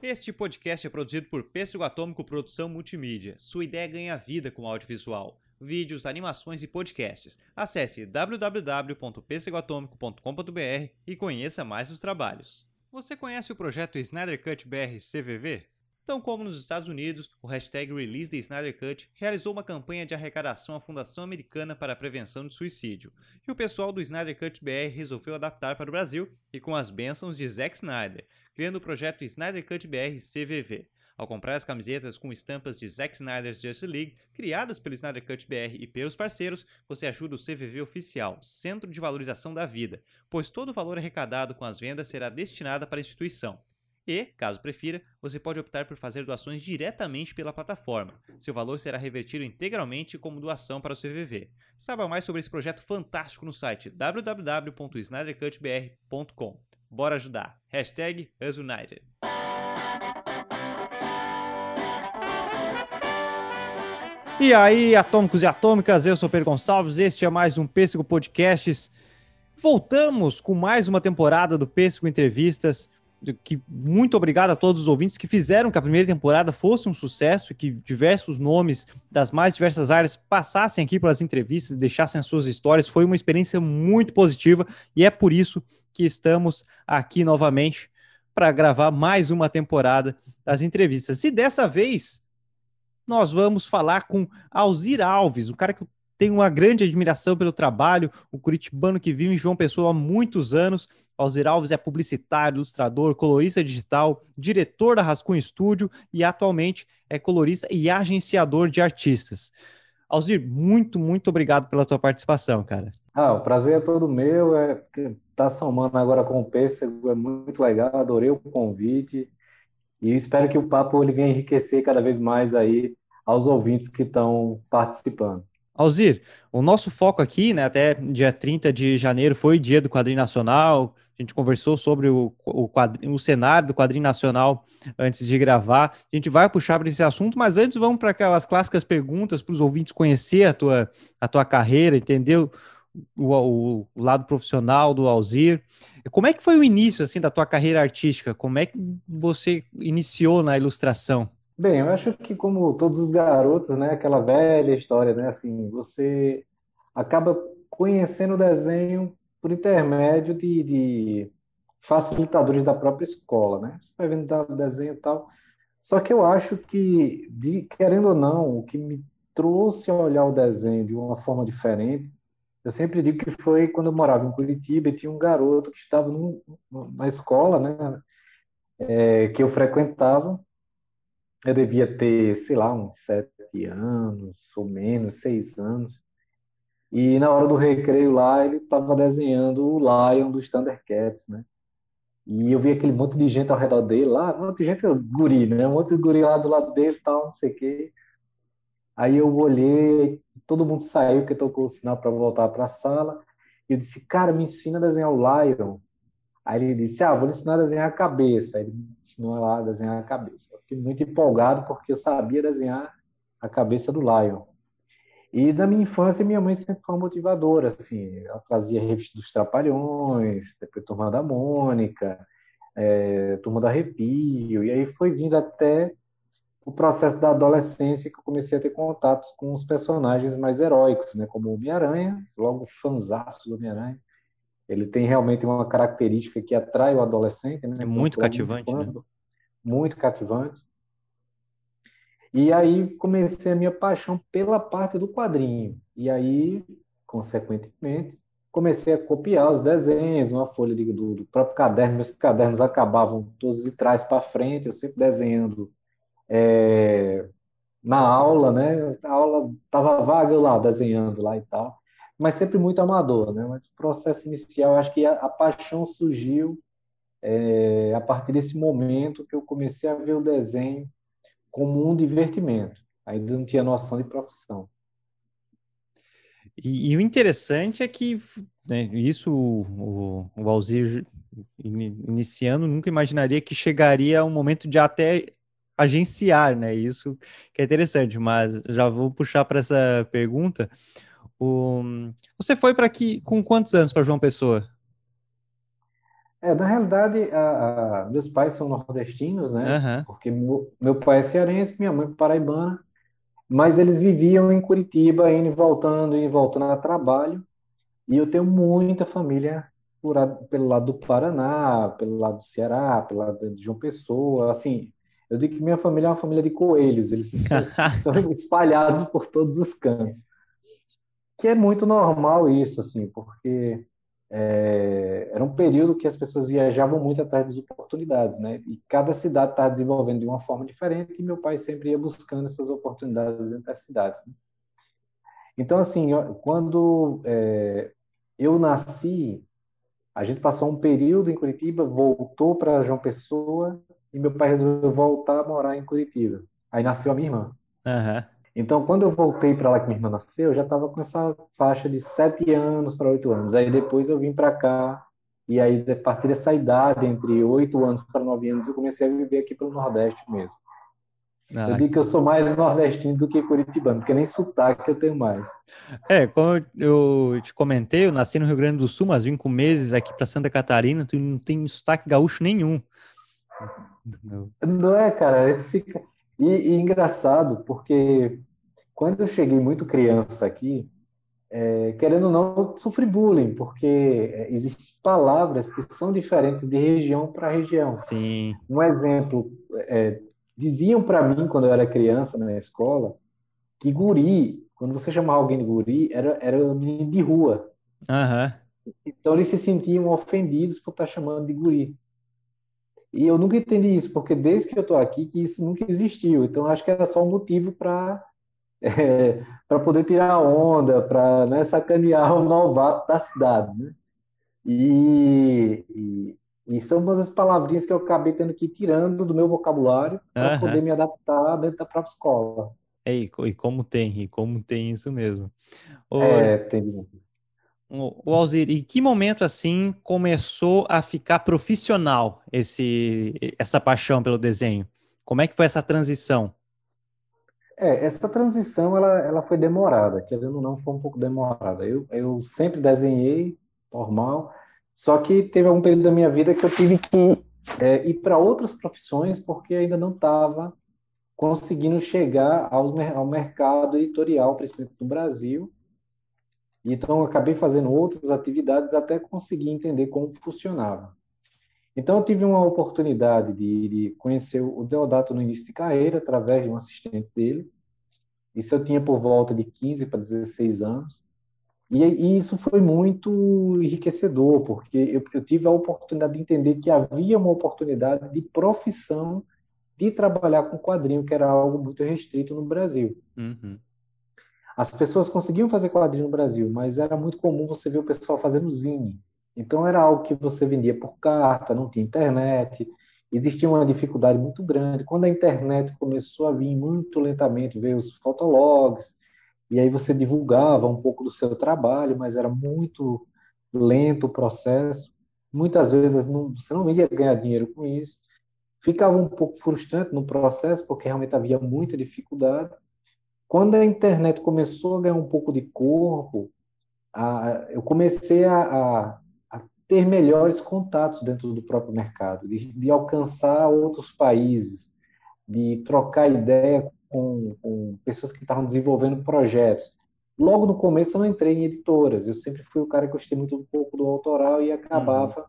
Este podcast é produzido por Pêssego Atômico Produção Multimídia. Sua ideia ganha vida com audiovisual, vídeos, animações e podcasts. Acesse www.pêssegoatômico.com.br e conheça mais os trabalhos. Você conhece o projeto Snyder Cut BR CVV? Tão como nos Estados Unidos, o hashtag Release the Snyder Cut realizou uma campanha de arrecadação à Fundação Americana para a Prevenção de Suicídio, e o pessoal do Snyder Cut BR resolveu adaptar para o Brasil e com as bênçãos de Zack Snyder, criando o projeto Snyder Cut BR CVV. Ao comprar as camisetas com estampas de Zack Snyder's Justice League, criadas pelo Snyder Cut BR e pelos parceiros, você ajuda o CVV Oficial, Centro de Valorização da Vida, pois todo o valor arrecadado com as vendas será destinado para a instituição. E, caso prefira, você pode optar por fazer doações diretamente pela plataforma. Seu valor será revertido integralmente como doação para o CVV. Saiba mais sobre esse projeto fantástico no site www.snydercutbr.com. Bora ajudar! Hashtag UsUnited. E aí, atômicos e atômicas, eu sou Pedro Gonçalves, este é mais um Pêssego Podcasts. Voltamos com mais uma temporada do Pêssego Entrevistas que muito obrigado a todos os ouvintes que fizeram que a primeira temporada fosse um sucesso, que diversos nomes das mais diversas áreas passassem aqui pelas entrevistas, deixassem as suas histórias. Foi uma experiência muito positiva e é por isso que estamos aqui novamente para gravar mais uma temporada das entrevistas. E dessa vez nós vamos falar com Alzir Alves, um cara que eu tenho uma grande admiração pelo trabalho, o curitibano que vive em João Pessoa há muitos anos. Alzir Alves é publicitário, ilustrador, colorista digital, diretor da Rascunho Studio e atualmente é colorista e agenciador de artistas. Alzir, muito, muito obrigado pela tua participação, cara. Ah, o prazer é todo meu, é tá somando agora com o Pêssego, é muito legal, adorei o convite e espero que o papo ele venha enriquecer cada vez mais aí aos ouvintes que estão participando. Alzir, o nosso foco aqui, né, até dia 30 de janeiro foi dia do quadrinho nacional, a gente conversou sobre o, o, o cenário do quadrinho nacional antes de gravar. A gente vai puxar para esse assunto, mas antes vamos para aquelas clássicas perguntas para os ouvintes conhecer a tua, a tua carreira, entender o, o, o, lado profissional do Alzir. Como é que foi o início assim da tua carreira artística? Como é que você iniciou na ilustração? Bem, eu acho que como todos os garotos, né, aquela velha história, né, assim, você acaba conhecendo o desenho por intermédio de, de facilitadores da própria escola, né? Você vai vendo o desenho e tal. Só que eu acho que, de, querendo ou não, o que me trouxe a olhar o desenho de uma forma diferente, eu sempre digo que foi quando eu morava em Curitiba e tinha um garoto que estava num, na escola, né, é, que eu frequentava, eu devia ter, sei lá, uns sete anos, ou menos, seis anos. E na hora do recreio lá, ele estava desenhando o Lion dos Thundercats, né? E eu vi aquele monte de gente ao redor dele lá, um monte de gente, guri, né? Um monte de guri lá do lado dele tal, não sei o quê. Aí eu olhei, todo mundo saiu, que tocou o sinal para voltar para a sala. E eu disse, cara, me ensina a desenhar o Lion. Aí ele disse: Ah, vou lhe ensinar a desenhar a cabeça. Aí ele me ensinou lá a desenhar a cabeça. Eu fiquei muito empolgado porque eu sabia desenhar a cabeça do Lion. E na minha infância, minha mãe sempre foi uma motivadora. Assim, ela trazia revista dos Trapalhões, depois Turma da Mônica, é, Turma do Arrepio. E aí foi vindo até o processo da adolescência que eu comecei a ter contatos com os personagens mais heróicos, né? como o Homem-Aranha, logo fanzaço do Homem-Aranha ele tem realmente uma característica que atrai o adolescente, né? É muito cativante, né? Muito cativante. E aí comecei a minha paixão pela parte do quadrinho. E aí, consequentemente, comecei a copiar os desenhos, uma folha de, do, do, próprio caderno. Meus cadernos acabavam todos de trás para frente, eu sempre desenhando é, na aula, né? A aula estava vaga lá, desenhando lá e tal mas sempre muito amador, né? Mas o processo inicial, acho que a, a paixão surgiu é, a partir desse momento que eu comecei a ver o desenho como um divertimento. Ainda não tinha noção de profissão. E, e o interessante é que né, isso o, o, Alzir iniciando nunca imaginaria que chegaria um momento de até agenciar, né? Isso que é interessante, mas já vou puxar para essa pergunta. O... Você foi para aqui com quantos anos para João Pessoa? É, na realidade, a, a- meus pais são nordestinos, né? Aham. Porque meu, meu pai é cearense, minha mãe é paraibana, mas eles viviam em Curitiba, indo e voltando, e voltando a trabalho. E eu tenho muita família por, pelo lado do Paraná, pelo lado do Ceará, pelo lado de João Pessoa. Assim, eu digo que minha família é uma família de coelhos, eles es- estão espalhados por todos os cantos. Que é muito normal isso, assim, porque é, era um período que as pessoas viajavam muito atrás das oportunidades, né? E cada cidade estava desenvolvendo de uma forma diferente e meu pai sempre ia buscando essas oportunidades entre as cidades. né? Então, assim, quando é, eu nasci, a gente passou um período em Curitiba, voltou para João Pessoa e meu pai resolveu voltar a morar em Curitiba. Aí nasceu a minha irmã. Aham. Então, quando eu voltei para lá que minha irmã nasceu, eu já estava com essa faixa de sete anos para oito anos. Aí depois eu vim para cá e aí a partir dessa idade, entre oito anos para nove anos, eu comecei a viver aqui pelo Nordeste mesmo. Eu Ah, digo que eu sou mais nordestino do que curitibano, porque nem sotaque eu tenho mais. É, como eu eu te comentei, eu nasci no Rio Grande do Sul, mas vim com meses aqui para Santa Catarina, tu não tem sotaque gaúcho nenhum. Eu- Não é, cara, fica. E, e engraçado, porque quando eu cheguei muito criança aqui, é, querendo ou não, sofri bullying, porque é, existem palavras que são diferentes de região para região. Sim. Um exemplo, é, diziam para mim quando eu era criança na escola que guri, quando você chamava alguém de guri, era, era um menino de rua. Aham. Então eles se sentiam ofendidos por estar chamando de guri. E eu nunca entendi isso, porque desde que eu estou aqui, que isso nunca existiu. Então acho que era só um motivo para para poder tirar onda, para né, sacanear o novato da cidade, né? E, e, e são umas palavrinhas que eu acabei tendo que ir tirando do meu vocabulário para Aham. poder me adaptar dentro da própria escola. É, e, co- e como tem, e como tem isso mesmo. Ô, É, entendi. ô, ô Alzir, e que momento assim começou a ficar profissional esse, essa paixão pelo desenho? Como é que foi essa transição? É, essa transição ela, ela foi demorada, querendo ou não, foi um pouco demorada. Eu, eu sempre desenhei normal, só que teve algum período da minha vida que eu tive que é, ir para outras profissões porque ainda não estava conseguindo chegar mer- ao mercado editorial, principalmente do Brasil. Então, acabei fazendo outras atividades até conseguir entender como funcionava. Então, eu tive uma oportunidade de, de conhecer o Deodato no início de carreira, através de um assistente dele. Isso eu tinha por volta de 15 para 16 anos. E, e isso foi muito enriquecedor, porque eu, eu tive a oportunidade de entender que havia uma oportunidade de profissão de trabalhar com quadrinho, que era algo muito restrito no Brasil. Uhum. As pessoas conseguiam fazer quadrinho no Brasil, mas era muito comum você ver o pessoal fazendo zine. Então era algo que você vendia por carta, não tinha internet, existia uma dificuldade muito grande. Quando a internet começou a vir muito lentamente, veio os fotologs, e aí você divulgava um pouco do seu trabalho, mas era muito lento o processo. Muitas vezes não, você não ia ganhar dinheiro com isso. Ficava um pouco frustrante no processo, porque realmente havia muita dificuldade. Quando a internet começou a ganhar um pouco de corpo, a, eu comecei a, a, a, ter melhores contatos dentro do próprio mercado, de, de alcançar outros países, de trocar ideia com, com pessoas que estavam desenvolvendo projetos. Logo no começo eu não entrei em editoras, eu sempre fui o cara que gostei muito um pouco do autoral e acabava uhum.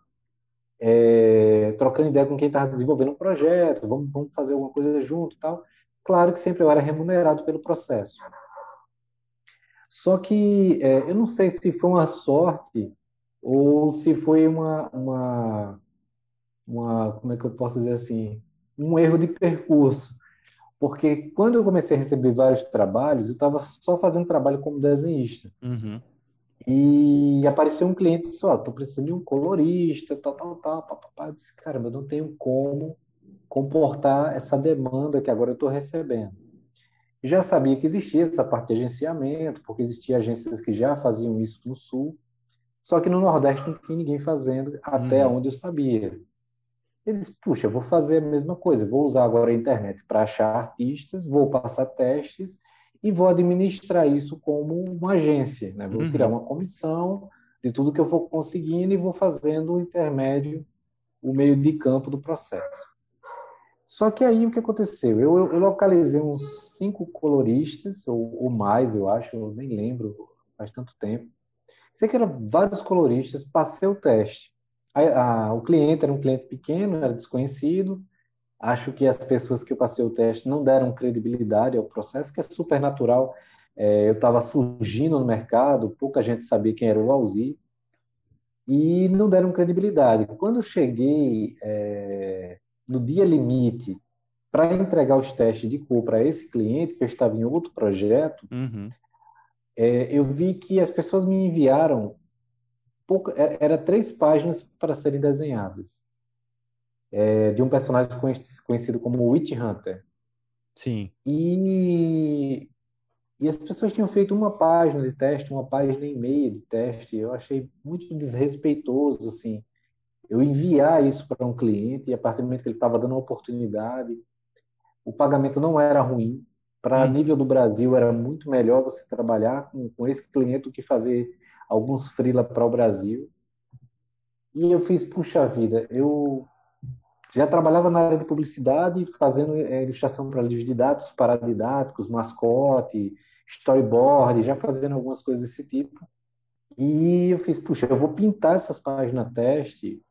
é, trocando ideia com quem estava desenvolvendo um projeto, vamos, vamos fazer alguma coisa junto tal. Claro que sempre eu era remunerado pelo processo. Só que é, eu não sei se foi uma sorte ou se foi uma, uma, uma, como é que eu posso dizer assim, um erro de percurso. Porque quando eu comecei a receber vários trabalhos, eu estava só fazendo trabalho como desenhista. Uhum. E apareceu um cliente e disse, ó, oh, tô precisando de um colorista, tal, tal, tal, papapá. Eu disse, caramba, eu não tenho como comportar essa demanda que agora eu estou recebendo. Já sabia que existia essa parte de agenciamento, porque existiam agências que já faziam isso no Sul, só que no Nordeste não tinha ninguém fazendo, até Uhum. onde eu sabia. Eles, puxa, eu vou fazer a mesma coisa, vou usar agora a internet para achar artistas, vou passar testes e vou administrar isso como uma agência, né? Vou Uhum. tirar uma comissão de tudo que eu for conseguindo e vou fazendo o intermédio o meio de campo do processo. Só que aí o que aconteceu? Eu, eu localizei uns cinco coloristas, ou, ou, mais, eu acho, eu nem lembro, faz tanto tempo. Sei que eram vários coloristas, passei o teste. A, a, o cliente era um cliente pequeno, era desconhecido. Acho que as pessoas que eu passei o teste não deram credibilidade ao processo, que é super natural. É, eu estava surgindo no mercado, pouca gente sabia quem era o Alzi e não deram credibilidade. Quando eu cheguei é, no dia limite para entregar os testes de cor para esse cliente, que eu estava em outro projeto, uhum. É, eu vi que as pessoas me enviaram pouca, é, era três páginas para serem desenhadas é, de um personagem conhecido como Witch Hunter. Sim. E e as pessoas tinham feito uma página de teste, uma página e meia de teste. Eu achei muito desrespeitoso, assim, eu enviar isso para um cliente e a partir do momento que ele estava dando uma oportunidade, o pagamento não era ruim. Para hum. nível do Brasil, era muito melhor você trabalhar com, com esse cliente do que fazer alguns freela para o Brasil. E eu fiz, puxa vida, eu já trabalhava na área de publicidade, fazendo é, ilustração para livros didáticos, paradidáticos, mascote, storyboard, já fazendo algumas coisas desse tipo. E eu fiz, puxa, eu vou pintar essas páginas teste,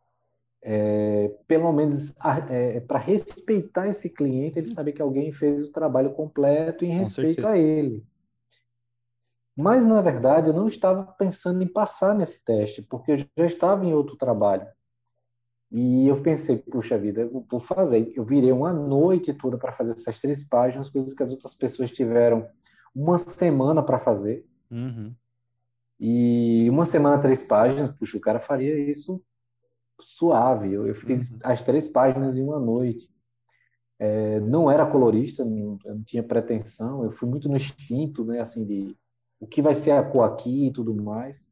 é, pelo menos é, para respeitar esse cliente, ele saber que alguém fez o trabalho completo em respeito a ele. Mas, na verdade, eu não estava pensando em passar nesse teste, porque eu já estava em outro trabalho. E eu pensei, puxa vida, eu vou fazer. Eu virei uma noite toda para fazer essas três páginas, coisas que as outras pessoas tiveram uma semana para fazer. Uhum. E uma semana, três páginas, puxa, o cara faria isso suave. Eu, eu fiz uhum. as três páginas em uma noite. É, não era colorista, não, não, tinha pretensão, eu fui muito no instinto, né, assim, de o que vai ser a cor aqui e tudo mais.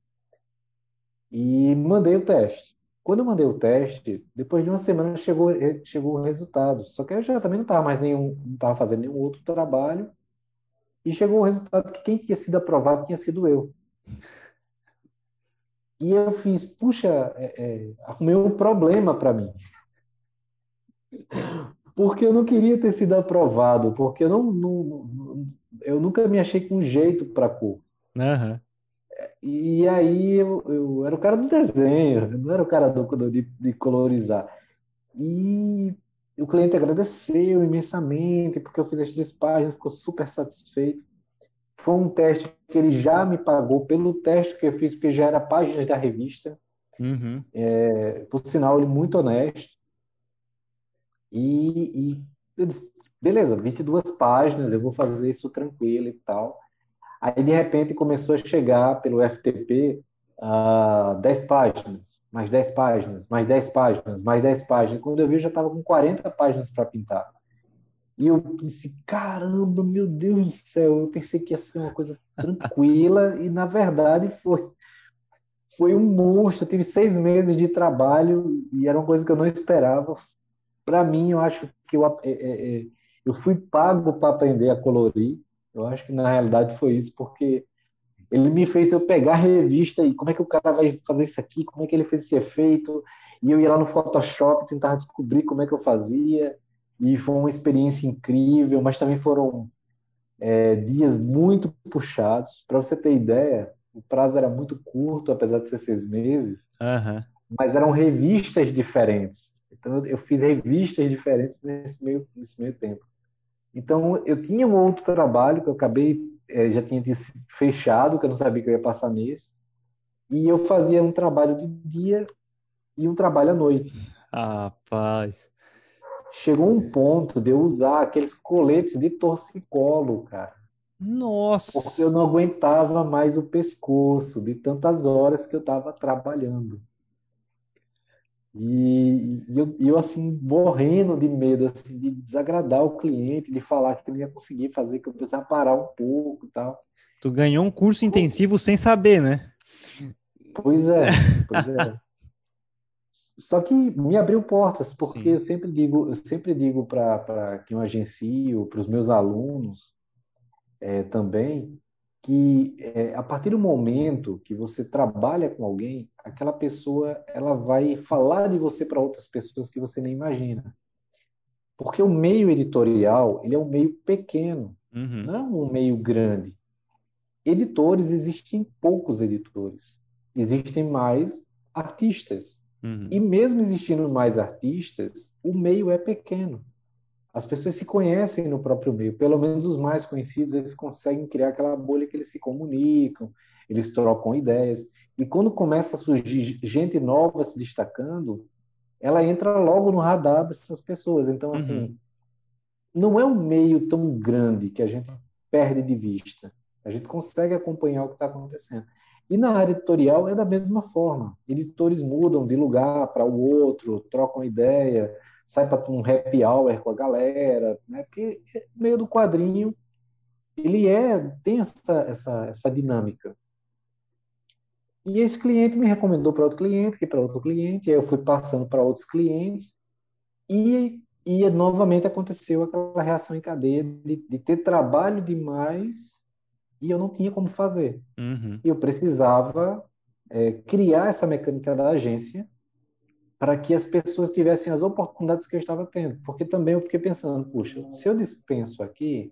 E mandei o teste. Quando eu mandei o teste, depois de uma semana chegou, chegou o resultado. Só que eu já também não estava mais nenhum, não estava fazendo nenhum outro trabalho e chegou o resultado que quem tinha sido aprovado tinha sido eu. E eu fiz, puxa, é, é, arrumei um problema para mim. Porque eu não queria ter sido aprovado, porque eu, não, não eu nunca me achei com jeito para cor. Uhum. E aí eu, eu, era o cara do desenho, eu não era o cara do, de, de colorizar. E o cliente agradeceu imensamente, porque eu fiz as três páginas, ficou super satisfeito. Foi um teste que ele já me pagou pelo teste que eu fiz, porque já era páginas da revista. Uhum. É, por sinal, ele muito honesto. E, e eu disse, beleza, 22 páginas, eu vou fazer isso tranquilo e tal. Aí, de repente, começou a chegar pelo FTP uh, 10 páginas, mais 10 páginas, mais 10 páginas, mais 10 páginas. Quando eu vi, eu já estava com 40 páginas para pintar. E eu disse, caramba, meu Deus do céu, eu pensei que ia ser uma coisa tranquila e, na verdade, foi foi um monstro. Eu tive seis meses de trabalho e era uma coisa que eu não esperava. Para mim, eu acho que eu, é, é, é eu fui pago para aprender a colorir. Eu acho que, na realidade, foi isso, porque ele me fez eu pegar a revista e como é que o cara vai fazer isso aqui, como é que ele fez esse efeito, e eu ia lá no Photoshop tentar descobrir como é que eu fazia, e foi uma experiência incrível, mas também foram é, dias muito puxados. Para você ter ideia, o prazo era muito curto, apesar de ser seis meses, uhum. mas eram revistas diferentes. Então eu fiz revistas diferentes nesse meio, nesse meio tempo. Então eu tinha um outro trabalho que eu acabei é, já tinha fechado, que eu não sabia que eu ia passar nesse. E eu fazia um trabalho de dia e um trabalho à noite. Rapaz. Chegou um ponto de eu usar aqueles coletes de torcicolo, cara. Nossa! Porque eu não aguentava mais o pescoço de tantas horas que eu estava trabalhando. E, e eu, eu, assim, morrendo de medo, assim, de desagradar o cliente, de falar que eu não ia conseguir fazer, que eu precisava parar um pouco e tal. Tu ganhou um curso intensivo sem saber, né? Pois é, pois é. Só que me abriu portas, porque Sim. eu sempre digo, eu sempre digo para quem eu agencio, para os meus alunos é, também, que é, a partir do momento que você trabalha com alguém, aquela pessoa ela vai falar de você para outras pessoas que você nem imagina. Porque o meio editorial ele é um meio pequeno, uhum. não é um meio grande. Editores existem poucos editores, existem mais artistas. Uhum. E mesmo existindo mais artistas, o meio é pequeno. As pessoas se conhecem no próprio meio, pelo menos os mais conhecidos, eles conseguem criar aquela bolha que eles se comunicam, eles trocam ideias. E quando começa a surgir gente nova se destacando, ela entra logo no radar dessas pessoas. Então, assim, uhum. não é um meio tão grande que a gente perde de vista. A gente consegue acompanhar o que está acontecendo. E na área editorial é da mesma forma. Editores mudam de lugar para o outro, trocam ideia, sai para um happy hour com a galera, né? Porque no meio do quadrinho ele é tem essa essa, essa dinâmica. E esse cliente me recomendou para outro cliente, que para outro cliente, aí eu fui passando para outros clientes e e novamente aconteceu aquela reação em cadeia de, de ter trabalho demais e eu não tinha como fazer. Uhum. Eu precisava é, criar essa mecânica da agência para que as pessoas tivessem as oportunidades que eu estava tendo. Porque também eu fiquei pensando, puxa, se eu dispenso aqui,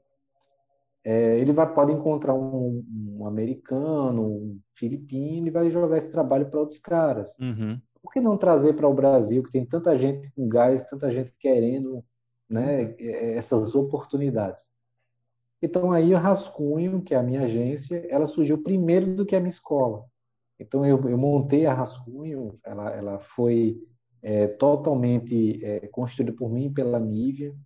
é, ele vai, pode encontrar um, um, americano, um filipino, e vai jogar esse trabalho para outros caras. Uhum. Por que não trazer para o Brasil, que tem tanta gente com gás, tanta gente querendo né, é, essas oportunidades? Então aí o Rascunho, que é a minha agência, ela surgiu primeiro do que a minha escola. Então eu, eu montei a Rascunho, ela, ela foi é, totalmente é, construída por mim pela Nívia.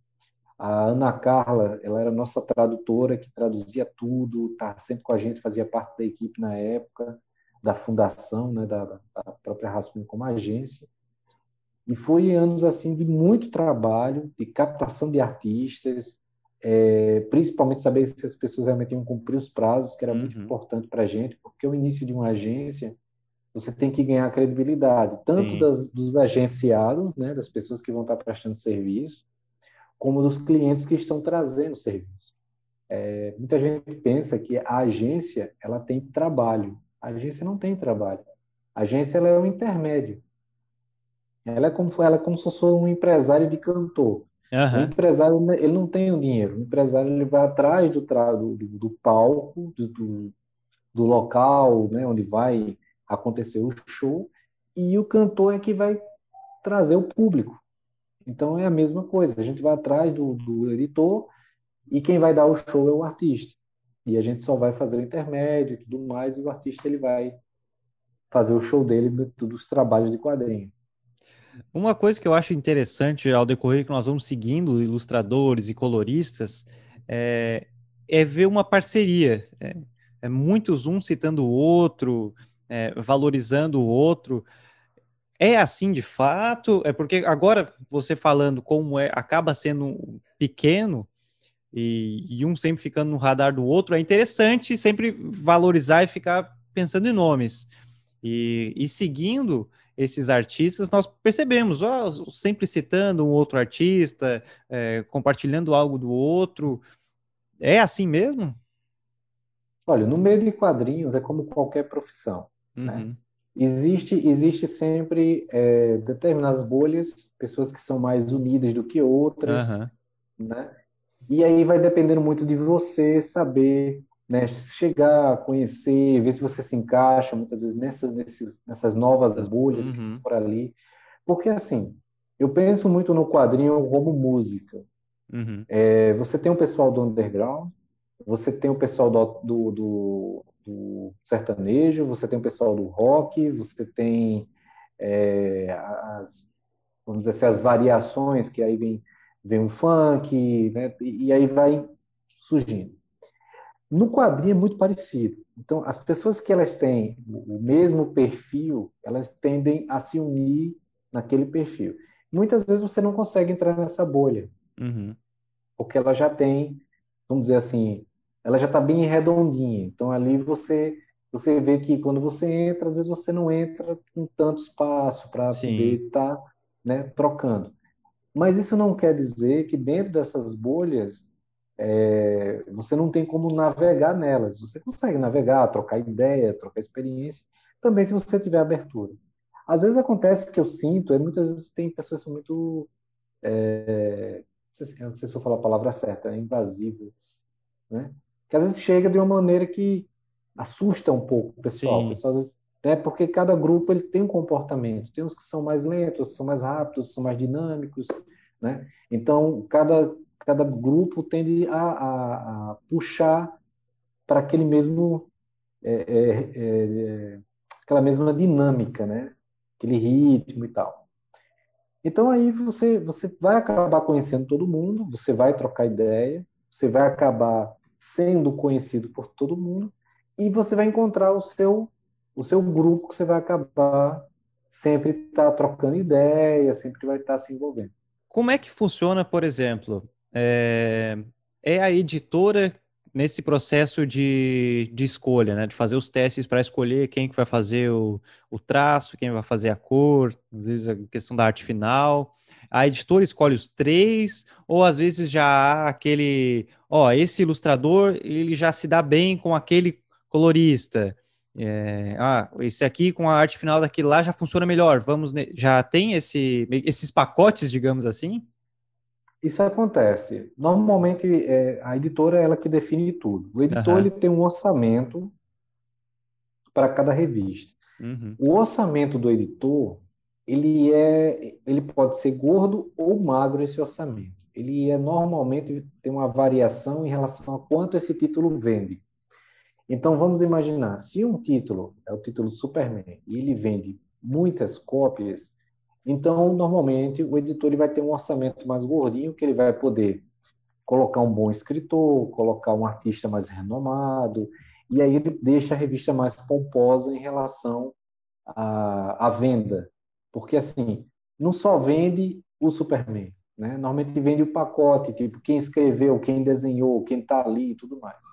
A Ana Carla, ela era nossa tradutora, que traduzia tudo, tá sempre com a gente, fazia parte da equipe na época, da fundação, né, da, da própria Rascunho como agência. E foi anos assim de muito trabalho, de captação de artistas, é, principalmente saber se as pessoas realmente iam cumprir os prazos, que era uhum. muito importante para a gente, porque o início de uma agência você tem que ganhar credibilidade, tanto das, dos agenciados, né, das pessoas que vão estar prestando serviço, como dos clientes que estão trazendo serviço. É, muita gente pensa que a agência ela tem trabalho. A agência não tem trabalho. A agência ela é um intermédio. Ela é como, ela é como se fosse um empresário de cantor. Uhum. O empresário né, ele não tem o dinheiro. O empresário ele vai atrás do, do, do palco, do, do local, né, onde vai acontecer o show e o cantor é que vai trazer o público. Então é a mesma coisa, a gente vai atrás do, do editor e quem vai dar o show é o artista. E a gente só vai fazer o intermédio e tudo mais, e o artista ele vai fazer o show dele dos trabalhos de quadrinho. Uma coisa que eu acho interessante ao decorrer que nós vamos seguindo ilustradores e coloristas é, é ver uma parceria. É, é muitos um citando o outro, é, valorizando o outro. É assim de fato? É porque agora você falando como é, acaba sendo pequeno e, e, um sempre ficando no radar do outro, é interessante sempre valorizar e ficar pensando em nomes. E, e seguindo esses artistas, nós percebemos, ó, sempre citando um outro artista, é, compartilhando algo do outro. É assim mesmo? Olha, no meio de quadrinhos é como qualquer profissão. Né? Uhum. Né? Existe, existe sempre é, determinadas bolhas, pessoas que são mais unidas do que outras, uhum. né? E aí vai dependendo muito de você saber, né, chegar, conhecer, ver se você se encaixa muitas vezes nessas, nesses, nessas novas bolhas uhum. que estão por ali. Porque assim, eu penso muito no quadrinho como música. Uhum. É, você tem o pessoal do underground, você tem o pessoal do, do, do, do sertanejo, você tem o pessoal do rock, você tem é, as, vamos dizer assim, as variações, que aí vem, vem um funk, né, e aí vai surgindo. No quadrinho é muito parecido. Então, as pessoas que elas têm o mesmo perfil, elas tendem a se unir naquele perfil. Muitas vezes você não consegue entrar nessa bolha, uhum. porque ela já tem, vamos dizer assim, ela já está bem redondinha. Então ali você você vê que quando você entra, às vezes você não entra com tanto espaço para poder estar tá, né, trocando. Mas isso não quer dizer que dentro dessas bolhas é, você não tem como navegar nelas. Você consegue navegar, trocar ideia, trocar experiência, também se você tiver abertura. Às vezes acontece que eu sinto, é, muitas vezes tem pessoas que são muito. É, não, sei, se vou falar a palavra certa, invasivas, né? Que às vezes chega de uma maneira que assusta um pouco o pessoal. O pessoal às vezes, é porque cada grupo ele tem um comportamento. Tem uns que são mais lentos, são mais rápidos, são mais dinâmicos, né? Então, cada, cada grupo tende a, a, a puxar para aquele mesmo é, é, é, aquela mesma dinâmica, né? Aquele ritmo e tal. Então aí você você vai acabar conhecendo todo mundo, você vai trocar ideia, você vai acabar sendo conhecido por todo mundo e você vai encontrar o seu o seu grupo que você vai acabar sempre tá trocando ideia, sempre vai estar tá se envolvendo. Como é que funciona, por exemplo? É, é a editora nesse processo de, de escolha, né? De fazer os testes para escolher quem que vai fazer o, o traço, quem vai fazer a cor, às vezes a questão da arte final. A editora escolhe os três, ou às vezes já há aquele, ó, esse ilustrador ele já se dá bem com aquele colorista. É, ah, esse aqui com a arte final daquele lá já funciona melhor. Vamos, já tem esse, esses pacotes, digamos assim? Isso acontece. Normalmente é, a editora é ela que define tudo. O editor uhum. ele tem um orçamento para cada revista. Uhum. O orçamento do editor ele é, ele pode ser gordo ou magro esse orçamento. Ele é normalmente tem uma variação em relação a quanto esse título vende. Então vamos imaginar, se um título é o título Superman e ele vende muitas cópias, então, normalmente, o editor ele vai ter um orçamento mais gordinho, que ele vai poder colocar um bom escritor, colocar um artista mais renomado, e aí ele deixa a revista mais pomposa em relação à, à venda. Porque, assim, não só vende o Superman, né? Normalmente vende o pacote, tipo, quem escreveu, quem desenhou, quem está ali e tudo mais.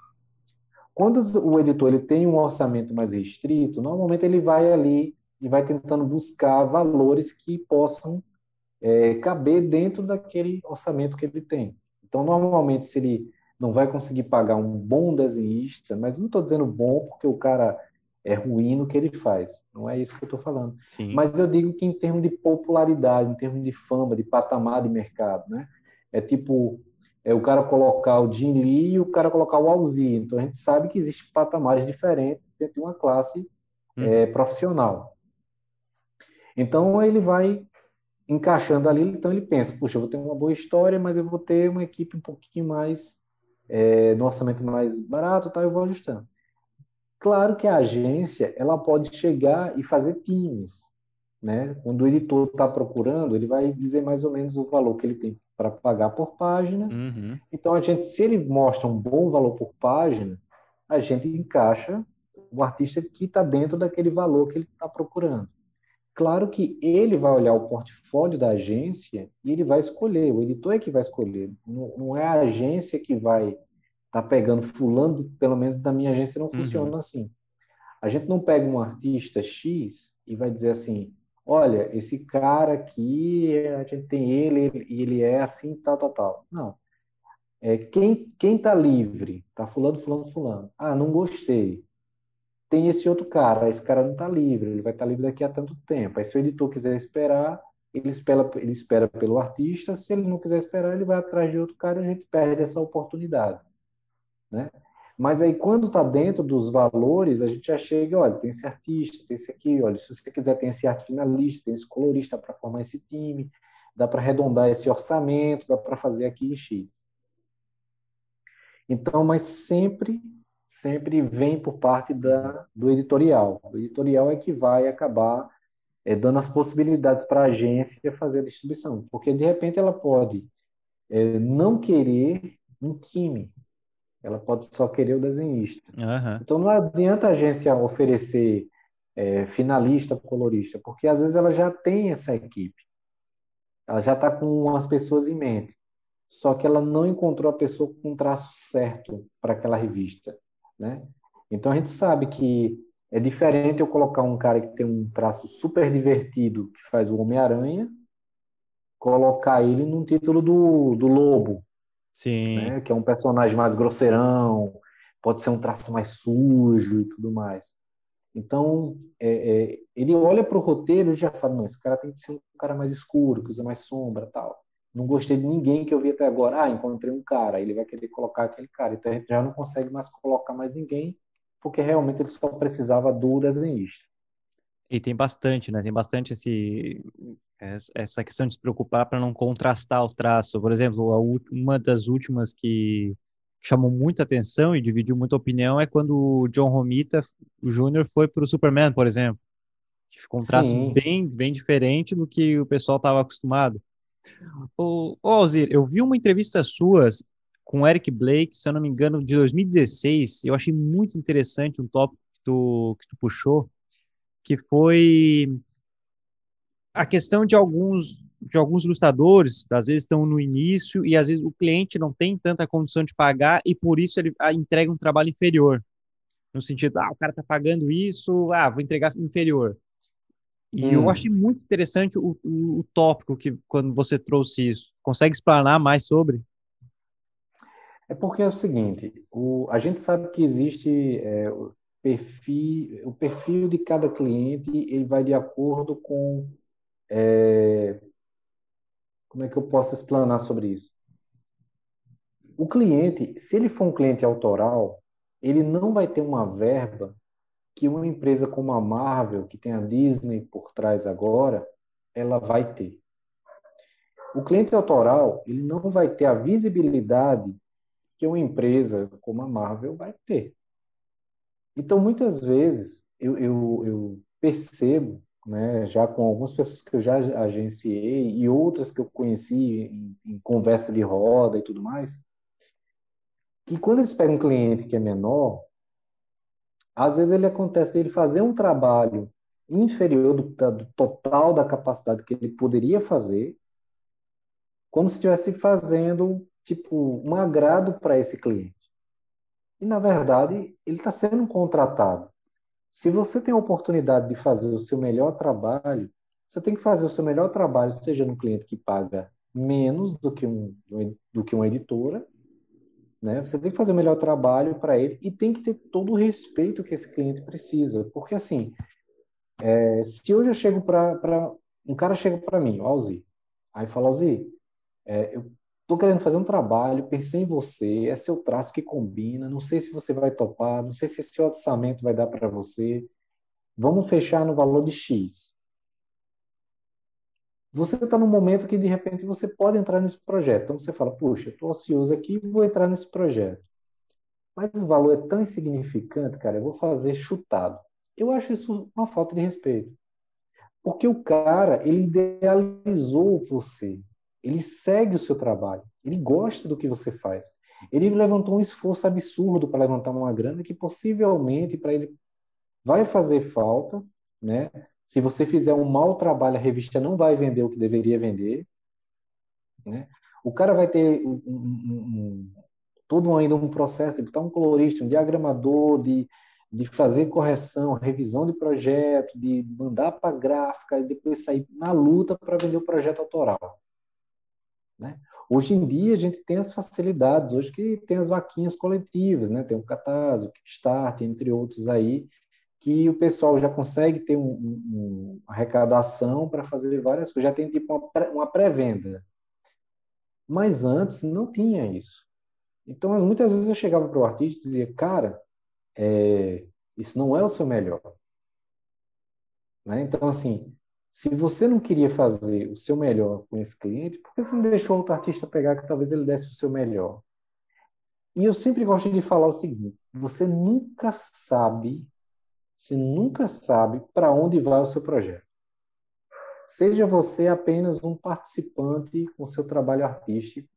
Quando o editor ele tem um orçamento mais restrito, normalmente ele vai ali e vai tentando buscar valores que possam é, caber dentro daquele orçamento que ele tem. Então, normalmente, se ele não vai conseguir pagar um bom desenhista, mas não estou dizendo bom porque o cara é ruim no que ele faz, não é isso que eu estou falando. Sim. Mas eu digo que em termos de popularidade, em termos de fama, de patamar de mercado, né? É tipo é o cara colocar o Jim Lee e o cara colocar o Alzi. Então a gente sabe que existem patamares diferentes dentro de uma classe hum. é, profissional. Então ele vai encaixando ali, então ele pensa, puxa, eu vou ter uma boa história, mas eu vou ter uma equipe um pouquinho mais, é, no orçamento mais barato, tá, eu vou ajustando. Claro que a agência, ela pode chegar e fazer times, né? Quando o editor está procurando, ele vai dizer mais ou menos o valor que ele tem para pagar por página. Uhum. Então a gente, se ele mostra um bom valor por página, a gente encaixa o artista que está dentro daquele valor que ele está procurando. Claro que ele vai olhar o portfólio da agência e ele vai escolher, o editor é que vai escolher, não, não é a agência que vai estar tá pegando fulano, pelo menos da minha agência não uhum. funciona assim. A gente não pega um artista X e vai dizer assim, olha, esse cara aqui, a gente tem ele e ele é assim, tal, tal, tal. Não. É, quem quem está livre? Tá fulano, fulano, fulano. Ah, não gostei tem esse outro cara, esse cara não está livre, ele vai estar tá livre daqui a tanto tempo. Aí se o editor quiser esperar, ele espera, ele espera pelo artista, se ele não quiser esperar, ele vai atrás de outro cara e a gente perde essa oportunidade. Né? Mas aí quando está dentro dos valores, a gente já chega, olha, tem esse artista, tem esse aqui, olha, se você quiser tem esse arte finalista, tem esse colorista para formar esse time, dá para arredondar esse orçamento, dá para fazer aqui em X. Então, mas sempre sempre vem por parte da, do editorial. O editorial é que vai acabar é, dando as possibilidades para a agência fazer a distribuição, porque de repente ela pode é, não querer um time, ela pode só querer o desenhista. Uhum. Então não adianta a agência oferecer é, finalista, colorista, porque às vezes ela já tem essa equipe, ela já está com as pessoas em mente, só que ela não encontrou a pessoa com um traço certo para aquela revista. Né? Então a gente sabe que é diferente eu colocar um cara que tem um traço super divertido, que faz o Homem-Aranha, colocar ele num título do, do Lobo, Sim. Né? Que é um personagem mais grosseirão, pode ser um traço mais sujo e tudo mais. Então, é, é, ele olha para o roteiro e já sabe, não, esse cara tem que ser um cara mais escuro, que usa mais sombra tal. Não gostei de ninguém que eu vi até agora. Ah, encontrei um cara, ele vai querer colocar aquele cara. Então a gente já não consegue mais colocar mais ninguém, porque realmente ele só precisava do desenhista. E tem bastante, né? Tem bastante esse, essa questão de se preocupar para não contrastar o traço. Por exemplo, uma das últimas que chamou muita atenção e dividiu muita opinião é quando o John Romita Jr. foi para o Superman, por exemplo. Que ficou um traço bem, bem diferente do que o pessoal estava acostumado. Ô, ô Alzir, eu vi uma entrevista sua com Eric Blake, se eu não me engano, de 2016. Eu achei muito interessante um tópico que tu, que tu puxou, que foi a questão de alguns de alguns ilustradores, às vezes estão no início e às vezes o cliente não tem tanta condição de pagar e por isso ele ah, entrega um trabalho inferior. No sentido, ah, o cara está pagando isso, ah, vou entregar inferior. E hum. eu achei muito interessante o, o, o, tópico que quando você trouxe isso. Consegue explanar mais sobre? É porque é o seguinte, o, a gente sabe que existe é, o, perfil, o perfil de cada cliente, ele vai de acordo com é, como é que eu posso explanar sobre isso? O cliente, se ele for um cliente autoral, ele não vai ter uma verba que uma empresa como a Marvel, que tem a Disney por trás agora, ela vai ter. O cliente autoral, ele não vai ter a visibilidade que uma empresa como a Marvel vai ter. Então, muitas vezes, eu, eu, eu percebo né, já com algumas pessoas que eu já agenciei e outras que eu conheci em, em conversa de roda e tudo mais, que quando eles pegam um cliente que é menor, às vezes ele acontece ele fazer um trabalho inferior do, do total da capacidade que ele poderia fazer, como se estivesse fazendo tipo um agrado para esse cliente. E na verdade ele está sendo contratado se você tem a oportunidade de fazer o seu melhor trabalho, você tem que fazer o seu melhor trabalho, seja no cliente que paga menos do que, um, do que uma editora, né? Você tem que fazer o melhor trabalho para ele e tem que ter todo o respeito que esse cliente precisa. Porque, assim, é, se hoje eu chego para. Um cara chega para mim, o Alzi, aí fala: Alzi, é, eu Estou querendo fazer um trabalho, pensei em você, é seu traço que combina, não sei se você vai topar, não sei se esse orçamento vai dar para você. Vamos fechar no valor de X. Você está num momento que de repente você pode entrar nesse projeto. Então você fala, puxa, estou ansioso aqui, vou entrar nesse projeto. Mas o valor é tão insignificante, cara, eu vou fazer chutado. Eu acho isso uma falta de respeito. Porque o cara, ele idealizou você ele segue o seu trabalho, ele gosta do que você faz. Ele levantou um esforço absurdo para levantar uma grana que possivelmente para ele vai fazer falta, né? Se você fizer um mau trabalho, a revista não vai vender o que deveria vender, né? O cara vai ter um, um, um, todo ainda um processo de botar um colorista, um diagramador, de, de fazer correção, revisão de projeto, de mandar para gráfica e depois sair na luta para vender o projeto autoral. Né? Hoje em dia a gente tem as facilidades, hoje que tem as vaquinhas coletivas, né? tem o Catarse, o Kickstarter, entre outros aí, que o pessoal já consegue ter um, um, uma arrecadação para fazer várias coisas, já tem tipo uma pré-venda. Mas antes não tinha isso. Então, muitas vezes eu chegava para o artista e dizia, cara, é, isso não é o seu melhor. Né? Então, assim, se você não queria fazer o seu melhor com esse cliente, por que você não deixou outro artista pegar que talvez ele desse o seu melhor? E eu sempre gosto de falar o seguinte: você nunca sabe, você nunca sabe para onde vai o seu projeto. Seja você apenas um participante com seu trabalho artístico,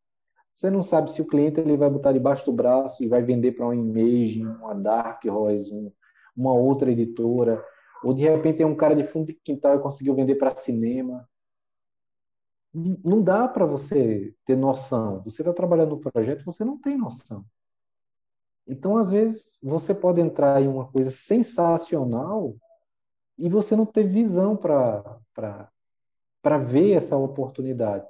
você não sabe se o cliente ele vai botar debaixo do braço e vai vender para uma Image, uma Dark Horse, um, uma outra editora ou de repente tem um cara de fundo de quintal e conseguiu vender para cinema. Não dá para você ter noção. Você está trabalhando no projeto, você não tem noção. Então, às vezes, você pode entrar em uma coisa sensacional e você não ter visão para ver essa oportunidade.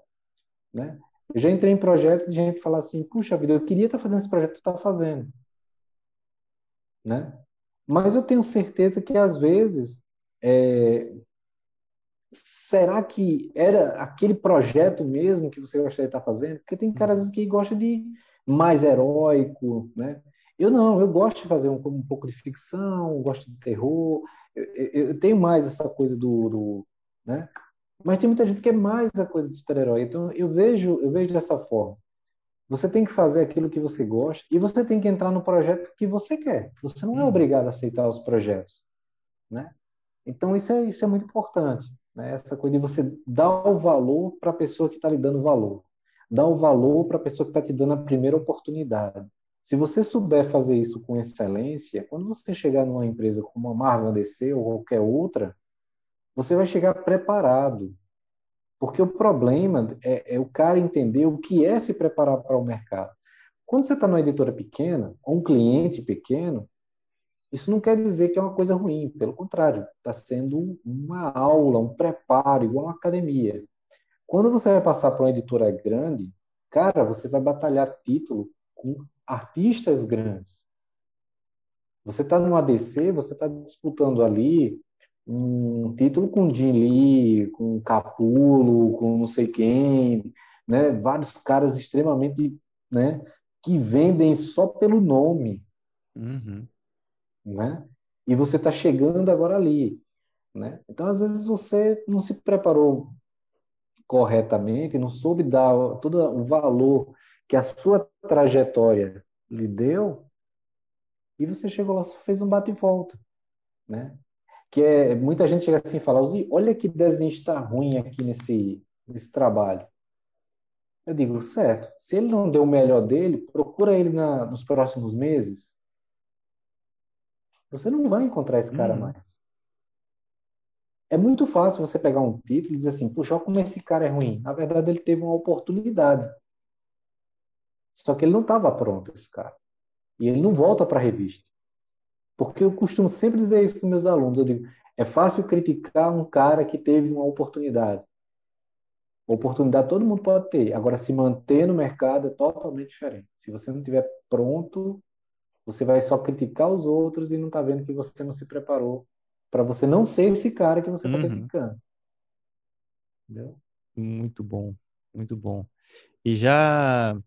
Né? Eu já entrei em projeto de gente falar assim, puxa vida, eu queria estar fazendo esse projeto que tu está fazendo. Né? Mas eu tenho certeza que às vezes é, será que era aquele projeto mesmo que você gostaria de estar fazendo? Porque tem caras que gosta de mais heróico, né? Eu não, eu gosto de fazer um, um pouco de ficção, gosto de terror, eu, eu, eu tenho mais essa coisa do, do, né? Mas tem muita gente que é mais a coisa do super-herói. Então eu vejo, eu vejo dessa forma. Você tem que fazer aquilo que você gosta e você tem que entrar no projeto que você quer. Você não é uhum. obrigado a aceitar os projetos, né? Então isso é isso é muito importante, né? Essa coisa de você dar o valor para a pessoa que está lhe dando valor, dar o valor para a pessoa que está te dando a primeira oportunidade. Se você souber fazer isso com excelência, quando você chegar numa empresa como a Marvel DC ou qualquer outra, você vai chegar preparado. Porque o problema é, é o cara entender o que é se preparar para o mercado. Quando você está numa editora pequena, ou um cliente pequeno, isso não quer dizer que é uma coisa ruim, pelo contrário, está sendo uma aula, um preparo, igual uma academia. Quando você vai passar para uma editora grande, cara, você vai batalhar título com artistas grandes. Você está no ADC, você está disputando ali um título com Jim Lee, com Capulo, com não sei quem, né? Vários caras extremamente, né? Que vendem só pelo nome, uhum. né? E você está chegando agora ali, né? Então às vezes você não se preparou corretamente, não soube dar todo o valor que a sua trajetória lhe deu, e você chegou lá, fez um bate e volta, né? Que é, muita gente chega assim e fala, olha que desenho está ruim aqui nesse, nesse trabalho. Eu digo, certo, se ele não deu o melhor dele, procura ele na, nos próximos meses. Você não vai encontrar esse cara hum. mais. É muito fácil você pegar um título e dizer assim, puxa, olha como esse cara é ruim. Na verdade, ele teve uma oportunidade. Só que ele não estava pronto, esse cara. E ele não volta para a revista. Porque eu costumo sempre dizer isso para meus alunos. Eu digo, é fácil criticar um cara que teve uma oportunidade. Oportunidade todo mundo pode ter. Agora, se manter no mercado é totalmente diferente. Se você não estiver pronto, você vai só criticar os outros e não está vendo que você não se preparou para você não ser esse cara que você está uhum. criticando. Entendeu? Muito bom, muito bom. E já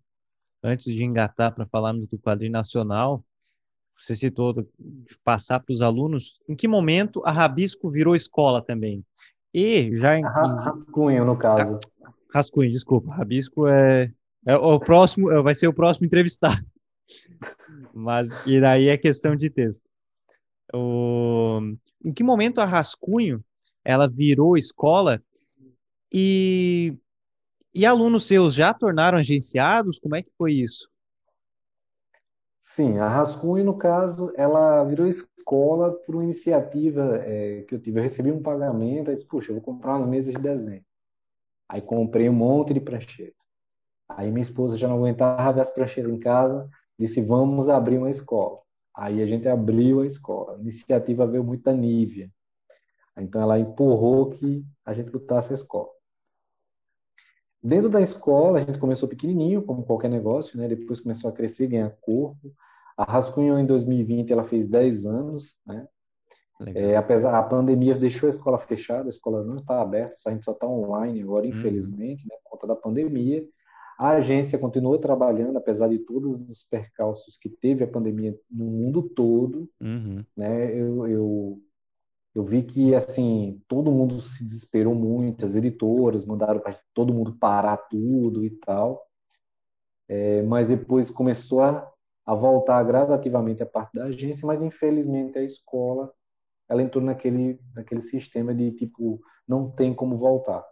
antes de engatar para falarmos do quadrinho nacional, você citou de passar para os alunos, em que momento a Rabisco virou escola também? E já em... Rascunho, no caso. Rascunho, desculpa. Rabisco é, é o próximo, é, vai ser o próximo entrevistado. Mas que daí é questão de texto. O... Em que momento a Rascunho ela virou escola e e alunos seus já tornaram agenciados? Como é que foi isso? Sim, a Rascunho, no caso, ela virou escola por uma iniciativa é, que eu tive. Eu recebi um pagamento, aí disse, puxa, eu vou comprar umas mesas de desenho. Aí comprei um monte de prancheta. Aí minha esposa já não aguentava ver as pranchetas em casa, disse, vamos abrir uma escola. Aí a gente abriu a escola. A iniciativa veio muito da Nívia. Então ela empurrou que a gente botasse a escola. Dentro da escola, a gente começou pequenininho, como qualquer negócio, né? Depois começou a crescer, ganhar corpo. A Rascunho, em 2020, ela fez 10 anos, né? É, apesar a pandemia deixou a escola fechada, a escola não está aberta, a gente só está online agora, uhum. infelizmente, né, por conta da pandemia. A agência continuou trabalhando, apesar de todos os percalços que teve a pandemia no mundo todo. Uhum. Né, eu, eu eu vi que assim todo mundo se desesperou muito, as editoras mandaram para todo mundo parar tudo e tal. É, mas depois começou a, a voltar gradativamente a parte da agência, mas infelizmente a escola ela entrou naquele naquele sistema de tipo não tem como voltar,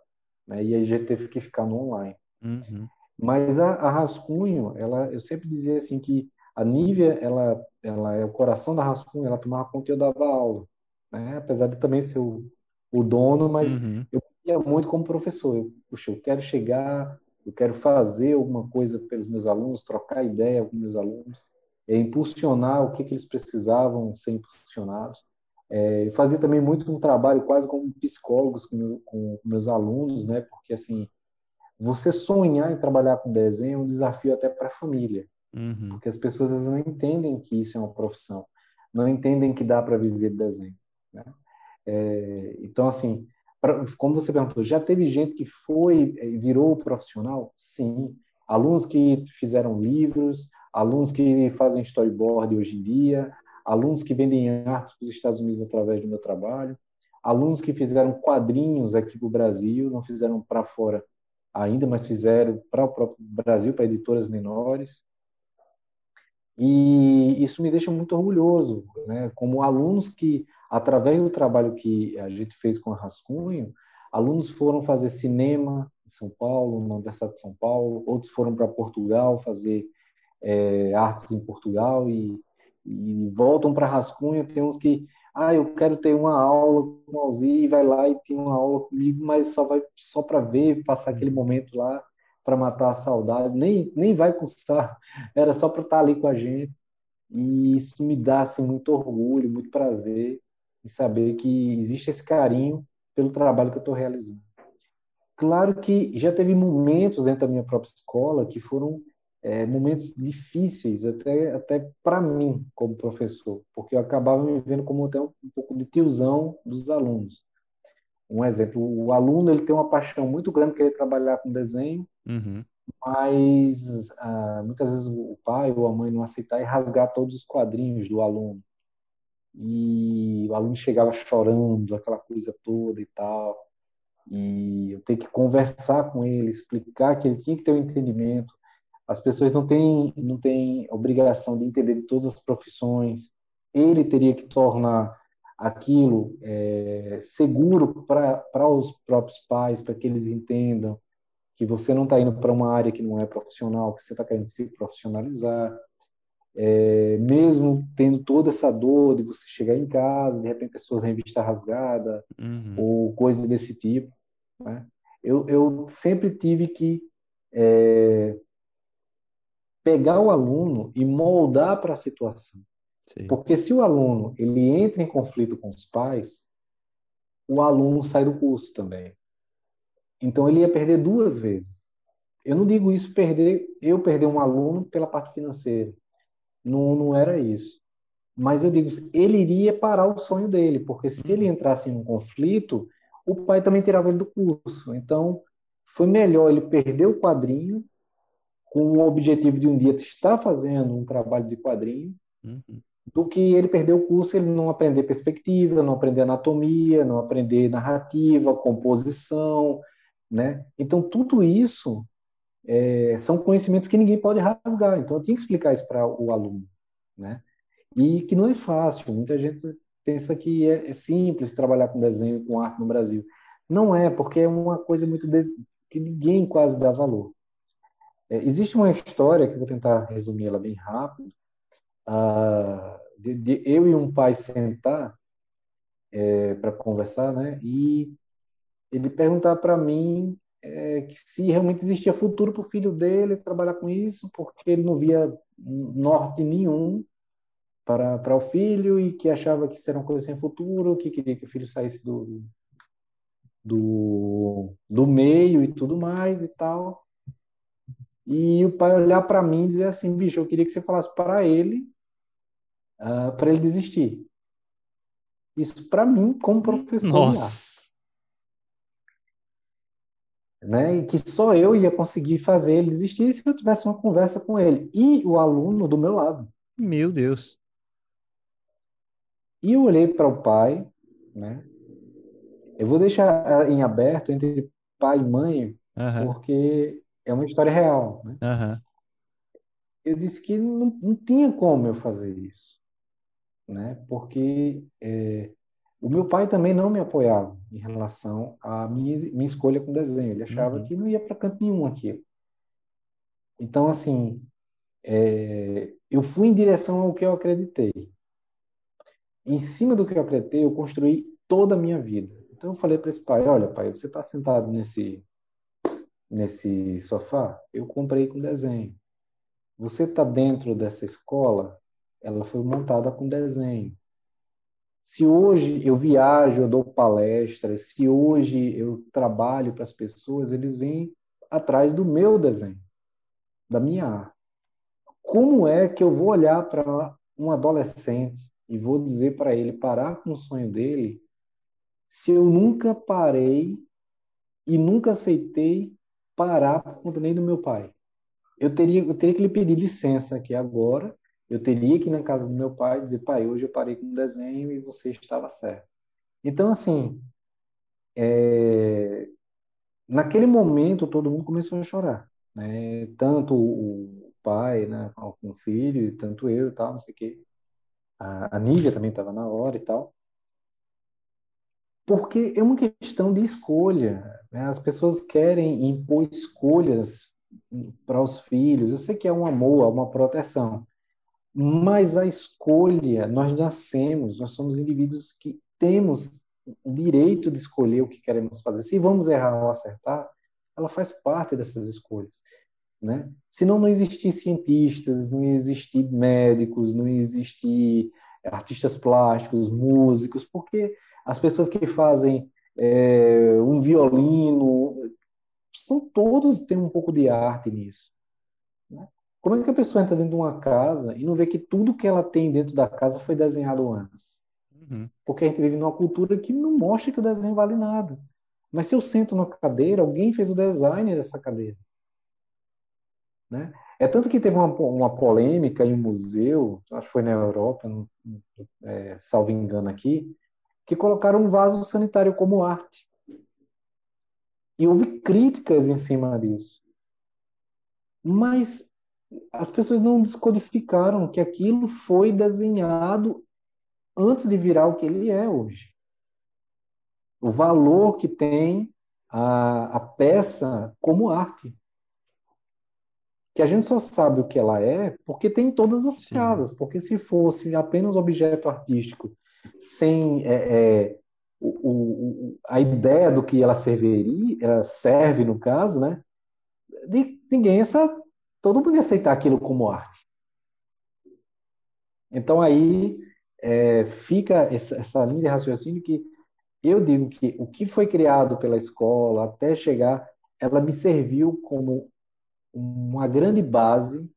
né? E a gente teve que ficar no online. Uhum. Mas a, a Rascunho, ela, eu sempre dizia assim que a Nívia, ela, ela é o coração da Rascunho, ela tomava conta e eu dava aula né? Apesar de também ser o, o dono, mas uhum. eu ia muito como professor. Eu, puxa, eu quero chegar, eu quero fazer alguma coisa pelos meus alunos, trocar ideia com meus alunos, é, impulsionar o que, que eles precisavam ser impulsionados. É, fazia também muito um trabalho quase como psicólogos com, meu, com meus alunos, né? Porque assim você sonhar em trabalhar com desenho é um desafio até para a família, Uhum. porque as pessoas às vezes não entendem que isso é uma profissão, não entendem que dá para viver de desenho. Né? É, então, assim, pra, como você perguntou, já teve gente que foi e virou profissional? Sim. Alunos que fizeram livros, alunos que fazem storyboard hoje em dia, alunos que vendem artes para os Estados Unidos através do meu trabalho, alunos que fizeram quadrinhos aqui para o Brasil, não fizeram para fora ainda, mas fizeram para o próprio Brasil, para editoras menores. E isso me deixa muito orgulhoso, né? Como alunos que, através do trabalho que a gente fez com a Rascunho, alunos foram fazer cinema em São Paulo, na Universidade de São Paulo, outros foram para Portugal fazer é, artes em Portugal e, e voltam para Rascunho. Tem uns que ah, eu quero ter uma aula com o Alzi, vai lá e tem uma aula comigo, mas só vai só para ver, passar aquele momento lá para matar a saudade, nem, nem vai custar, era só para estar tá ali com a gente. E isso me dá assim, muito orgulho, muito prazer em saber que existe esse carinho pelo trabalho que eu estou realizando. Claro que já teve momentos dentro da minha própria escola que foram é, momentos difíceis até até para mim como professor, porque eu acabava me vendo como até um, um, pouco de tiozão dos alunos. Um exemplo, o aluno ele tem uma paixão muito grande querer trabalhar com desenho, uhum. mas ah, muitas vezes o pai ou a mãe não aceitar e rasgar todos os quadrinhos do aluno. E o aluno chegava chorando, aquela coisa toda e tal. E eu tenho que conversar com ele, explicar que ele tinha que ter um entendimento as pessoas não têm, não têm obrigação de entender de todas as profissões. Ele teria que tornar aquilo é, seguro para os próprios pais, para que eles entendam que você não está indo para uma área que não é profissional, que você está querendo se profissionalizar. É, mesmo tendo toda essa dor de você chegar em casa, de repente pessoas revista rasgada uhum. ou coisas desse tipo, né? eu, eu sempre tive que é, pegar o aluno e moldar para a situação. Sim. Porque se o aluno ele entra em conflito com os pais, o aluno sai do curso também. Então ele ia perder duas vezes. Eu não digo isso perder, eu perder um aluno pela parte financeira. Não, não era isso. Mas eu digo, ele iria parar o sonho dele, porque se ele entrasse em um conflito, o pai também tirava ele do curso. Então, foi melhor ele perder o quadrinho com o objetivo de um dia estar fazendo um trabalho de quadrinho, uhum. do que ele perder o curso ele não aprender perspectiva, não aprender anatomia, não aprender narrativa, composição, né? Então tudo isso é, são conhecimentos que ninguém pode rasgar. Então eu tinha que explicar isso para o aluno, né? E que não é fácil. Muita gente pensa que é, é simples trabalhar com desenho, com arte no Brasil. Não é, porque é uma coisa muito que ninguém quase dá valor. É, existe uma história que eu vou tentar resumir ela bem rápido. Ah, de, de, eu e um pai sentar é, para conversar, né? E ele perguntar para mim é, que se realmente existia futuro para o filho dele trabalhar com isso, porque ele não via norte nenhum para, para o filho e que achava que isso era uma coisa sem futuro, que queria que o filho saísse do, do, do meio e tudo mais e tal e o pai olhar para mim e dizer assim, bicho, eu queria que você falasse para ele, uh, ah, para ele desistir. Isso para mim, como professor Nossa. Né? E que só eu ia conseguir fazer ele desistir se eu tivesse uma conversa com ele. E o aluno do meu lado. Meu Deus. E eu olhei para o pai, né? Eu vou deixar em aberto entre pai e mãe, uhum. porque é uma história real. Né? Uhum. Eu disse que não, não tinha como eu fazer isso, né? porque é, o meu pai também não me apoiava em relação à minha, minha escolha com desenho. Ele achava uhum. que não ia para canto nenhum aquilo. Então, assim, é, eu fui em direção ao que eu acreditei. Em cima do que eu acreditei, eu construí toda a minha vida. Então, eu falei para esse pai: olha, pai, você está sentado nesse nesse sofá, eu comprei com desenho. Você está dentro dessa escola, ela foi montada com desenho. Se hoje eu viajo, eu dou palestras, se hoje eu trabalho para as pessoas, eles veem atrás do meu desenho, da minha arte. Como é que eu vou olhar para um adolescente e vou dizer para ele parar com o sonho dele se eu nunca parei e nunca aceitei parar por conta nem do meu pai? Eu teria, eu teria que lhe pedir licença aqui agora, eu teria que ir na casa do meu pai e dizer, pai, hoje eu parei com o desenho e você estava certo. Então, assim, é... naquele momento todo mundo começou a chorar, né? Tanto o pai, né, com o filho, tanto eu e tal, não sei o quê. A, Nívia também estava na hora e tal. Porque é uma questão de escolha. Né? As pessoas querem impor escolhas para os filhos. Eu sei que é um amor, é uma proteção. Mas a escolha, nós nascemos, nós somos indivíduos que temos direito de escolher o que queremos fazer. Se vamos errar ou acertar, ela faz parte dessas escolhas. Né? Senão não existir cientistas, não existir médicos, não existir artistas plásticos, músicos, porque as pessoas que fazem é, um violino são todos têm um pouco de arte nisso. Como é que a pessoa entra dentro de uma casa e não vê que tudo que ela tem dentro da casa foi desenhado antes? Uhum. Porque a gente vive numa cultura que não mostra que o desenho vale nada. Mas se eu sento na cadeira, alguém fez o design dessa cadeira. Né? É tanto que teve uma, uma polêmica em um museu, acho que foi na Europa, não, é, salvo engano aqui, que colocaram um vaso sanitário como arte. E houve críticas em cima disso. Mas as pessoas não descodificaram que aquilo foi desenhado antes de virar o que ele é hoje. O valor que tem a, a peça como arte que a gente só sabe o que ela é porque tem em todas as Sim. casas. Porque se fosse apenas objeto artístico, sem é, é, o, o, a ideia do que ela serviria, ela serve no caso, né? De, ninguém essa, todo mundo ia aceitar aquilo como arte. Então aí é, fica essa, essa linha de raciocínio que eu digo que o que foi criado pela escola até chegar, ela me serviu como uma grande base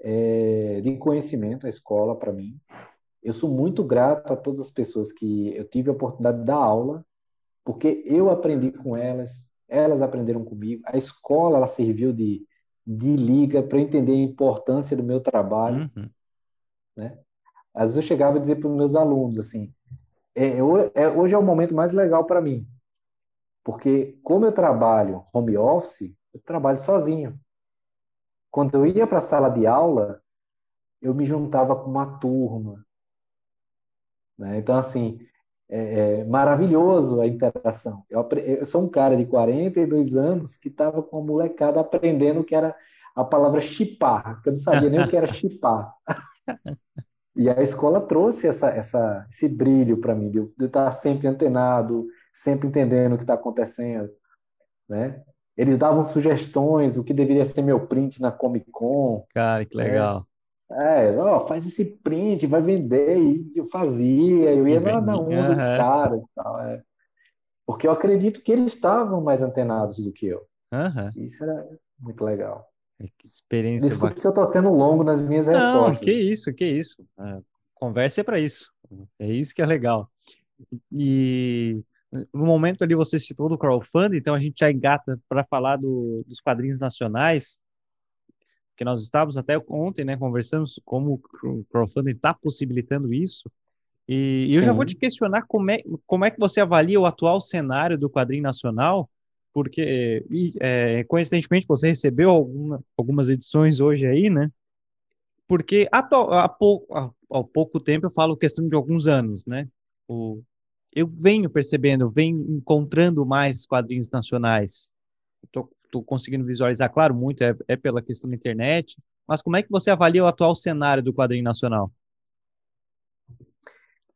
é, de conhecimento, a escola, para mim. Eu sou muito grato a todas as pessoas que eu tive a oportunidade de dar aula, porque eu aprendi com elas, elas aprenderam comigo. A escola ela serviu de, de liga para entender a importância do meu trabalho. Uhum. Né? Às vezes eu chegava a dizer para os meus alunos assim: é, é, hoje é o momento mais legal para mim, porque como eu trabalho home office, eu trabalho sozinho. Quando eu ia para a sala de aula, eu me juntava com uma turma. Né? Então, assim, é, é maravilhoso a interação. Eu, eu, sou um cara de 42 anos que estava com a molecada aprendendo o que era a palavra chipar, que eu não sabia nem o que era chipar. e a escola trouxe essa, essa, esse brilho para mim, de eu, estar sempre antenado, sempre entendendo o que está acontecendo. Né? Eles davam sugestões, o que deveria ser meu print na Comic Con. Cara, que legal. É, é ó, faz esse print, vai vender. E eu fazia, eu ia na, na onda dos caras e tal. É. Porque eu acredito que eles estavam mais antenados do que eu. Uhum. Isso era muito legal. É, que experiência. Desculpe se eu estou sendo longo nas minhas Não, respostas. que isso, que isso. É, conversa é para isso. É isso que é legal. E no momento ali você citou do crowdfunding, então a gente já engata para falar do, dos quadrinhos nacionais, que nós estávamos até ontem, né, conversamos como o crowdfunding está possibilitando isso. E, e eu já vou te questionar como é, como é que você avalia o atual cenário do quadrinho nacional, porque, e, é, coincidentemente, você recebeu alguma, algumas edições hoje aí, né? Porque atual, há, pouco, há, há pouco tempo eu falo questão de alguns anos, né? O, eu venho percebendo, venho encontrando mais quadrinhos nacionais. Estou conseguindo visualizar, claro, muito é, é, pela questão da internet, mas como é que você avalia o atual cenário do quadrinho nacional?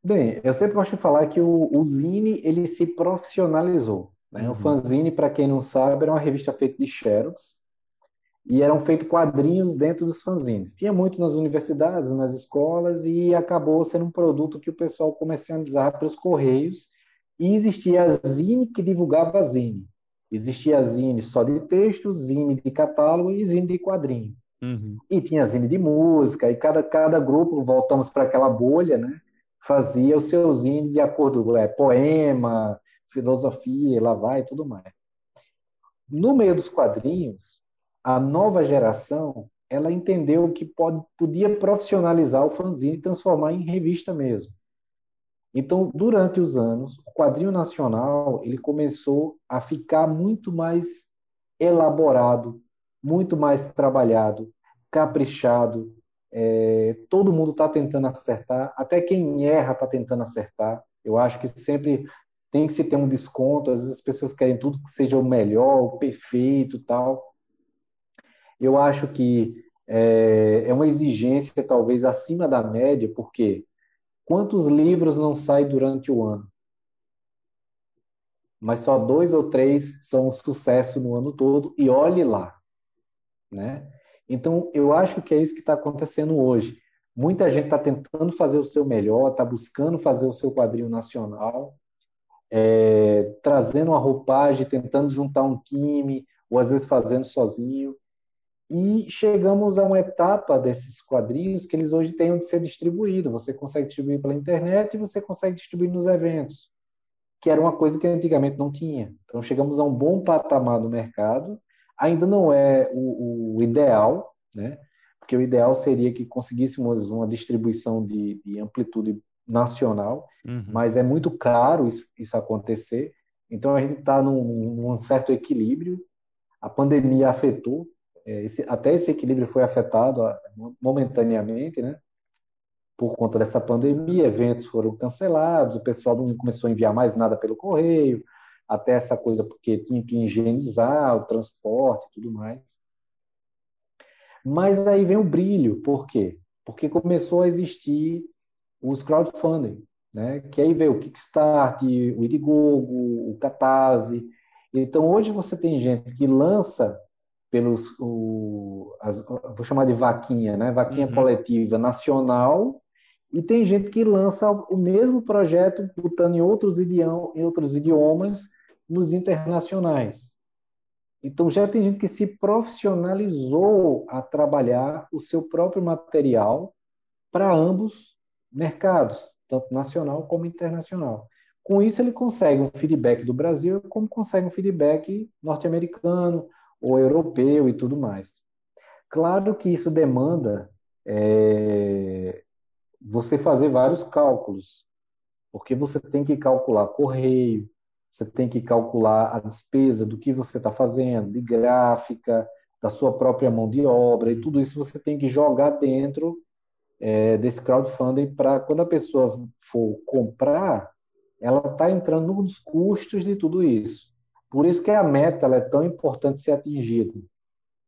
Bem, eu sempre gosto de falar que o, o Zine ele se profissionalizou. Né? Uhum. O fanzine, para quem não sabe, era uma revista feita de xerox, e eram feitos quadrinhos dentro dos fanzines. Tinha muito nas universidades, nas escolas, e acabou sendo um produto que o pessoal comercializava pelos correios, e existia a Zine que divulgava a Zine. Existia zine só de texto, zine de catálogo e zine de quadrinho. Uhum. E tinha zine de música, e cada, cada grupo, voltamos para aquela bolha, né? Fazia o seu zine de acordo com é, poema, filosofia, lá vai e tudo mais. No meio dos quadrinhos, a nova geração ela entendeu que pode, podia profissionalizar o fanzine e transformar em revista mesmo. Então, durante os anos, o quadrinho nacional ele começou a ficar muito mais elaborado, muito mais trabalhado, caprichado. É, todo mundo está tentando acertar, até quem erra está tentando acertar. Eu acho que sempre tem que se ter um desconto. Às vezes as pessoas querem tudo que seja o melhor, o perfeito, tal. Eu acho que é, é uma exigência talvez acima da média, porque quantos livros não saem durante o ano? Mas só dois ou três são um sucesso no ano todo, e olhe lá. Né? Então, eu acho que é isso que está acontecendo hoje. Muita gente está tentando fazer o seu melhor, está buscando fazer o seu quadrinho nacional, é, trazendo uma roupagem, tentando juntar um time, ou às vezes fazendo sozinho. E chegamos a uma etapa desses quadrinhos que eles hoje têm onde ser distribuído. Você consegue distribuir pela internet e você consegue distribuir nos eventos, que era uma coisa que antigamente não tinha. Então chegamos a um bom patamar no mercado. Ainda não é o, o ideal, né? porque o ideal seria que conseguíssemos uma distribuição de, de amplitude nacional, uhum. mas é muito caro isso, isso acontecer. Então a gente está num, num certo equilíbrio. A pandemia afetou esse, até esse equilíbrio foi afetado momentaneamente, né? Por conta dessa pandemia, eventos foram cancelados, o pessoal não começou a enviar mais nada pelo correio, até essa coisa porque tinha que higienizar o transporte e tudo mais. Mas aí vem o brilho, por quê? Porque começou a existir os crowdfunding, né? Que aí veio o Kickstart, o Indiegogo, o Catarse. Então hoje você tem gente que lança pelos o, as, vou chamar de vaquinha, né? Vaquinha uhum. coletiva nacional e tem gente que lança o mesmo projeto botando em outros idiomas, em outros idiomas nos internacionais. Então já tem gente que se profissionalizou a trabalhar o seu próprio material para ambos mercados, tanto nacional como internacional. Com isso ele consegue um feedback do Brasil, como consegue um feedback norte-americano, ou europeu e tudo mais. Claro que isso demanda é, você fazer vários cálculos, porque você tem que calcular correio, você tem que calcular a despesa do que você está fazendo, de gráfica, da sua própria mão de obra, e tudo isso você tem que jogar dentro é, desse crowdfunding para quando a pessoa for comprar, ela está entrando nos custos de tudo isso. Por isso que a meta é tão importante ser atingida,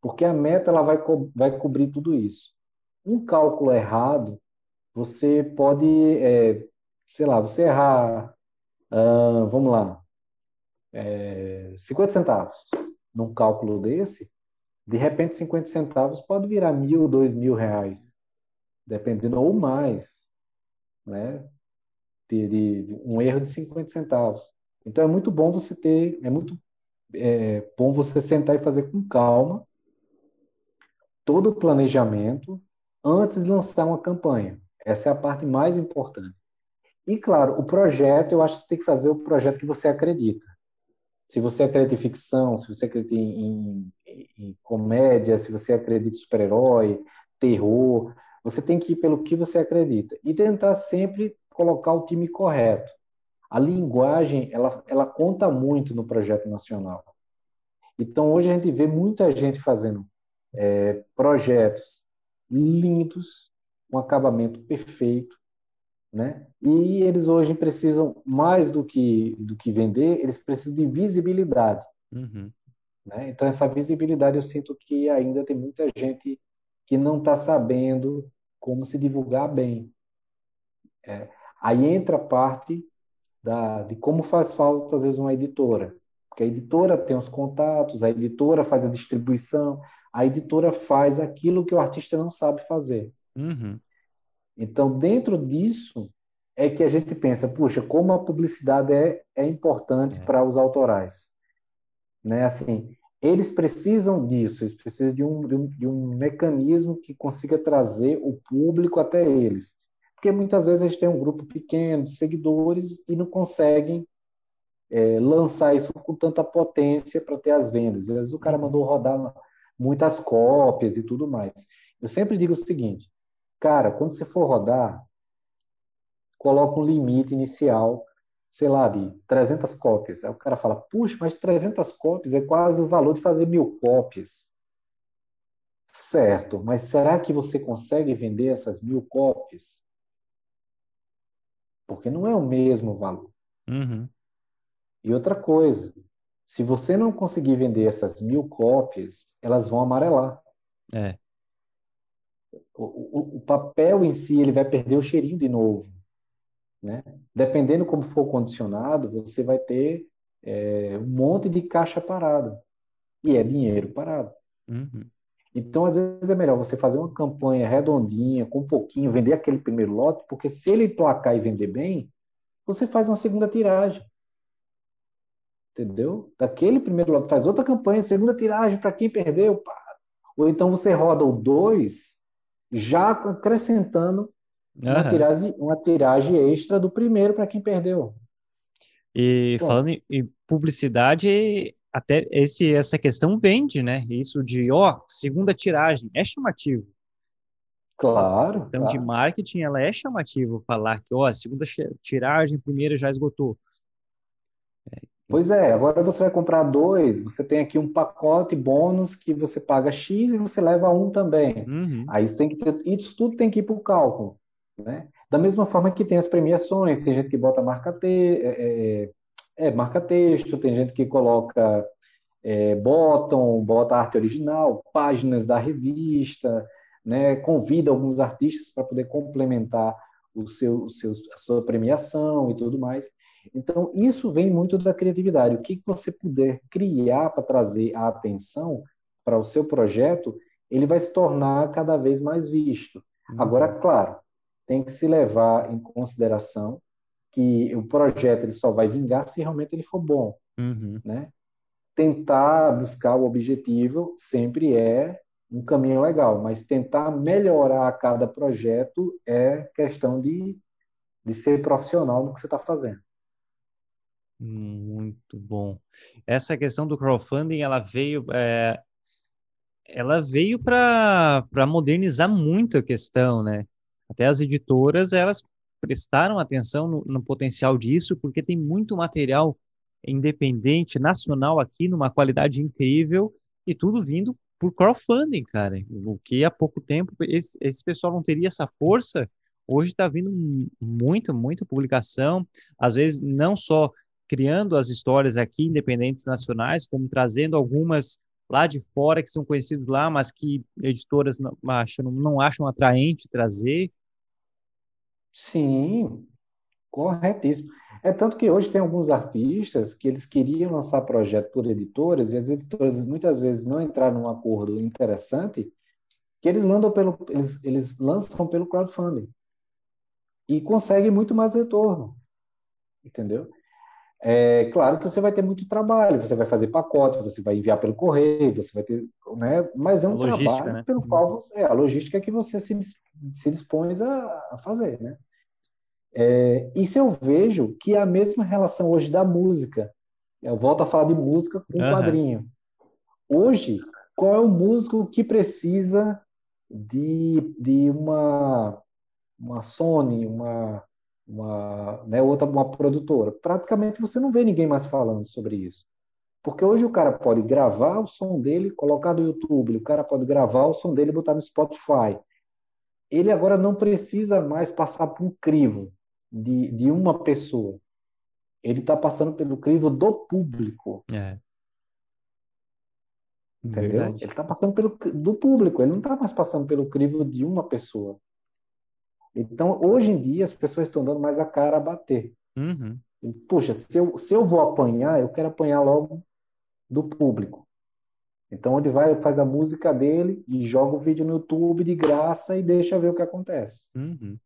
porque a meta ela vai, co vai cobrir tudo isso. Um cálculo errado, você pode, é, sei lá, você errar, vamos lá, é, 50 centavos num cálculo desse, de repente 50 centavos pode virar mil, dois mil reais, dependendo ou mais, né? De, de um erro de 50 centavos. Então é muito bom você ter, é muito é, bom você sentar e fazer com calma todo o planejamento antes de lançar uma campanha. Essa é a parte mais importante. E claro, o projeto, eu acho que você tem que fazer o projeto que você acredita. Se você acredita em ficção, se você acredita em, em, em comédia, se você acredita em super-herói, terror, você tem que ir pelo que você acredita e tentar sempre colocar o time correto a linguagem ela, ela conta muito no projeto nacional. Então, hoje a gente vê muita gente fazendo é, projetos lindos, um acabamento perfeito, né? E eles hoje precisam, mais do que, do que vender, eles precisam de visibilidade. Uhum. Né? Então, essa visibilidade eu sinto que ainda tem muita gente que não está sabendo como se divulgar bem. É, aí entra a parte da, de como faz falta, às vezes, uma editora. Porque a editora tem os contatos, a editora faz a distribuição, a editora faz aquilo que o artista não sabe fazer. Uhum. Então, dentro disso, é que a gente pensa, puxa, como a publicidade é, é importante é. para os autorais. né? Assim, eles precisam disso, eles precisam de um, de um, de um mecanismo que consiga trazer o público até eles. Porque muitas vezes eles têm um grupo pequeno de seguidores e não conseguem é, lançar isso com tanta potência para ter as vendas. Às vezes o cara mandou rodar muitas cópias e tudo mais. Eu sempre digo o seguinte, cara, quando você for rodar, coloca um limite inicial, sei lá, de 300 cópias. Aí o cara fala, puxa, mas 300 cópias é quase o valor de fazer mil cópias. Certo, mas será que você consegue vender essas mil cópias? Porque não é o mesmo valor. Uhum. E outra coisa, se você não conseguir vender essas mil cópias, elas vão amarelar. É. O, o, o, papel em si ele vai perder o cheirinho de novo. Né? Dependendo como for condicionado, você vai ter é, um monte de caixa parada. E é dinheiro parado. Uhum. Então, às vezes, é melhor você fazer uma campanha redondinha, com um pouquinho, vender aquele primeiro lote, porque se ele placar e vender bem, você faz uma segunda tiragem. Entendeu? Daquele primeiro lote, faz outra campanha, segunda tiragem para quem perdeu. Pá. Ou então você roda o dois, já acrescentando uhum. uma, tiragem, uma tiragem extra do primeiro para quem perdeu. E Bom, falando em publicidade, até esse, essa questão vende, né? Isso de, ó, segunda tiragem, é chamativo. Claro. A questão claro. de marketing, ela é chamativo falar que, ó, segunda tiragem, primeira já esgotou. Pois é, agora você vai comprar dois, você tem aqui um pacote bônus que você paga X e você leva um também. Uhum. Aí isso, tem que ter, isso tudo tem que ir para o cálculo. Né? Da mesma forma que tem as premiações, tem gente que bota marca, te, é, é, é marca texto, tem gente que coloca é, bottom, bota arte original, páginas da revista, né? convida alguns artistas para poder complementar o seu, o seu, a sua premiação e tudo mais. Então, isso vem muito da criatividade. O que você puder criar para trazer a atenção para o seu projeto, ele vai se tornar cada vez mais visto. Uhum. Agora, claro, tem que se levar em consideração que o projeto ele só vai vingar se realmente ele for bom, uhum. né? Tentar buscar o objetivo sempre é um caminho legal, mas tentar melhorar cada projeto é questão de, de ser profissional no que você está fazendo. Muito bom. Essa questão do crowdfunding, ela veio, é, ela veio para modernizar muito a questão, né? Até as editoras, elas prestaram atenção no, no potencial disso, porque tem muito material independente, nacional aqui, numa qualidade incrível, e tudo vindo por crowdfunding, cara. O que há pouco tempo esse, esse pessoal não teria essa força, hoje está vindo muito, muita publicação, às vezes não só criando as histórias aqui, independentes nacionais, como trazendo algumas lá de fora que são conhecidos lá, mas que editoras não acham, não acham atraente trazer. Sim, corretíssimo. É tanto que hoje tem alguns artistas que eles queriam lançar projeto por editoras e as editoras muitas vezes não entraram num acordo interessante, que eles lançam pelo eles, eles lançam pelo crowdfunding e conseguem muito mais retorno, entendeu? É claro que você vai ter muito trabalho, você vai fazer pacote, você vai enviar pelo correio, você vai ter, né? Mas é um trabalho né? pelo qual você, é a logística é que você se, se dispõe a, a fazer, né? É, isso eu vejo que é a mesma relação hoje da música. Eu volto a falar de música com uhum. quadrinho. Hoje, qual é o músico que precisa de, de uma, uma Sony, uma uma, né, outra uma produtora. Praticamente você não vê ninguém mais falando sobre isso. Porque hoje o cara pode gravar o som dele, colocar no YouTube, o cara pode gravar o som dele e botar no Spotify. Ele agora não precisa mais passar por um crivo de, de uma pessoa. Ele está passando pelo crivo do público. É. Entendeu? Verdade. Ele está passando pelo do público, ele não está mais passando pelo crivo de uma pessoa. Então, hoje em dia, as pessoas estão dando mais a cara a bater. Uhum. Puxa, se eu, se eu vou apanhar, eu quero apanhar logo do público. Então, ele vai, faz a música dele e joga o vídeo no YouTube de graça e deixa ver o que acontece. Uhum.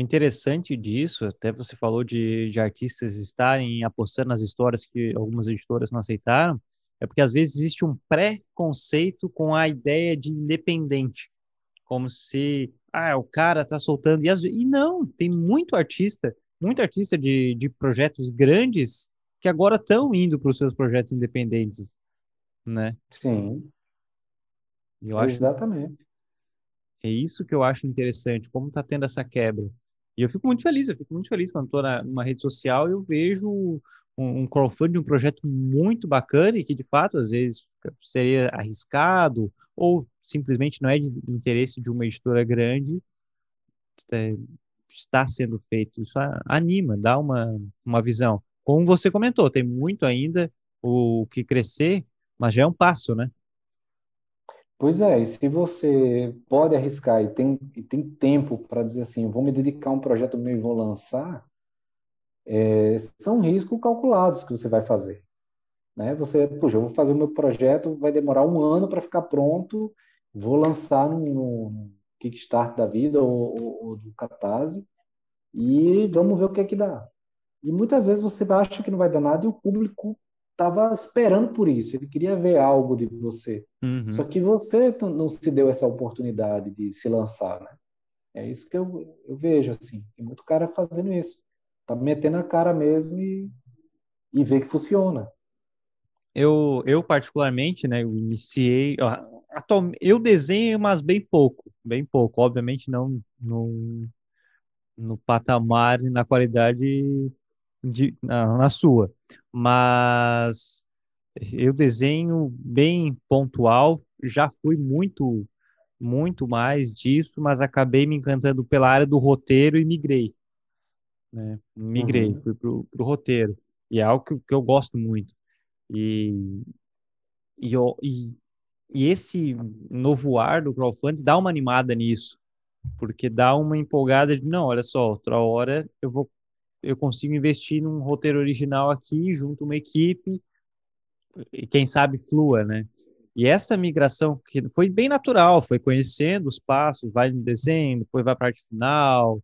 O interessante disso, até você falou de, de artistas estarem apostando nas histórias que algumas editoras não aceitaram, é porque às vezes existe um pré-conceito com a ideia de independente, como se ah, o cara tá soltando. E, as... e não, tem muito artista, muito artista de, de projetos grandes que agora estão indo para os seus projetos independentes, né? Sim. Eu acho, Exatamente. é isso que eu acho interessante, como está tendo essa quebra. E eu fico muito feliz, eu fico muito feliz quando estou numa rede social e eu vejo um, um crowdfunding, um projeto muito bacana e que, de fato, às vezes seria arriscado ou simplesmente não é de interesse de uma editora grande, é, está sendo feito. Isso anima, dá uma, uma visão. Como você comentou, tem muito ainda o que crescer, mas já é um passo, né? Pois é, e se você pode arriscar e tem, e tem tempo para dizer assim, vou me dedicar a um projeto meu e vou lançar, é, são riscos calculados que você vai fazer. Né? Você, puxa, eu vou fazer o meu projeto, vai demorar um ano para ficar pronto, vou lançar no, no Kickstart da vida ou, ou, ou do Catarse e vamos ver o que é que dá. E muitas vezes você acha que não vai dar nada e o público estava esperando por isso, ele queria ver algo de você. Uhum. Só que você não se deu essa oportunidade de se lançar, né? É isso que eu, eu vejo, assim. Tem muito cara fazendo isso. Tá metendo a cara mesmo e, e vê que funciona. Eu, eu particularmente, né, eu iniciei, ó, atualmente, eu desenho, mas bem pouco, bem pouco, obviamente não no, no patamar e na qualidade de, na, na sua, mas eu desenho bem pontual, já fui muito, muito mais disso, mas acabei me encantando pela área do roteiro e migrei. Né? Migrei, Uhum. fui pro, pro roteiro. E é algo que, que eu gosto muito. E, e, eu- e, e esse novo ar do crowdfunding dá uma animada nisso, porque dá uma empolgada de, não, olha só, outra hora eu vou, eu consigo investir num roteiro original aqui, junto uma equipe, e quem sabe flua, né? E essa migração que foi bem natural, foi conhecendo os passos, vai no desenho, depois vai para a parte final,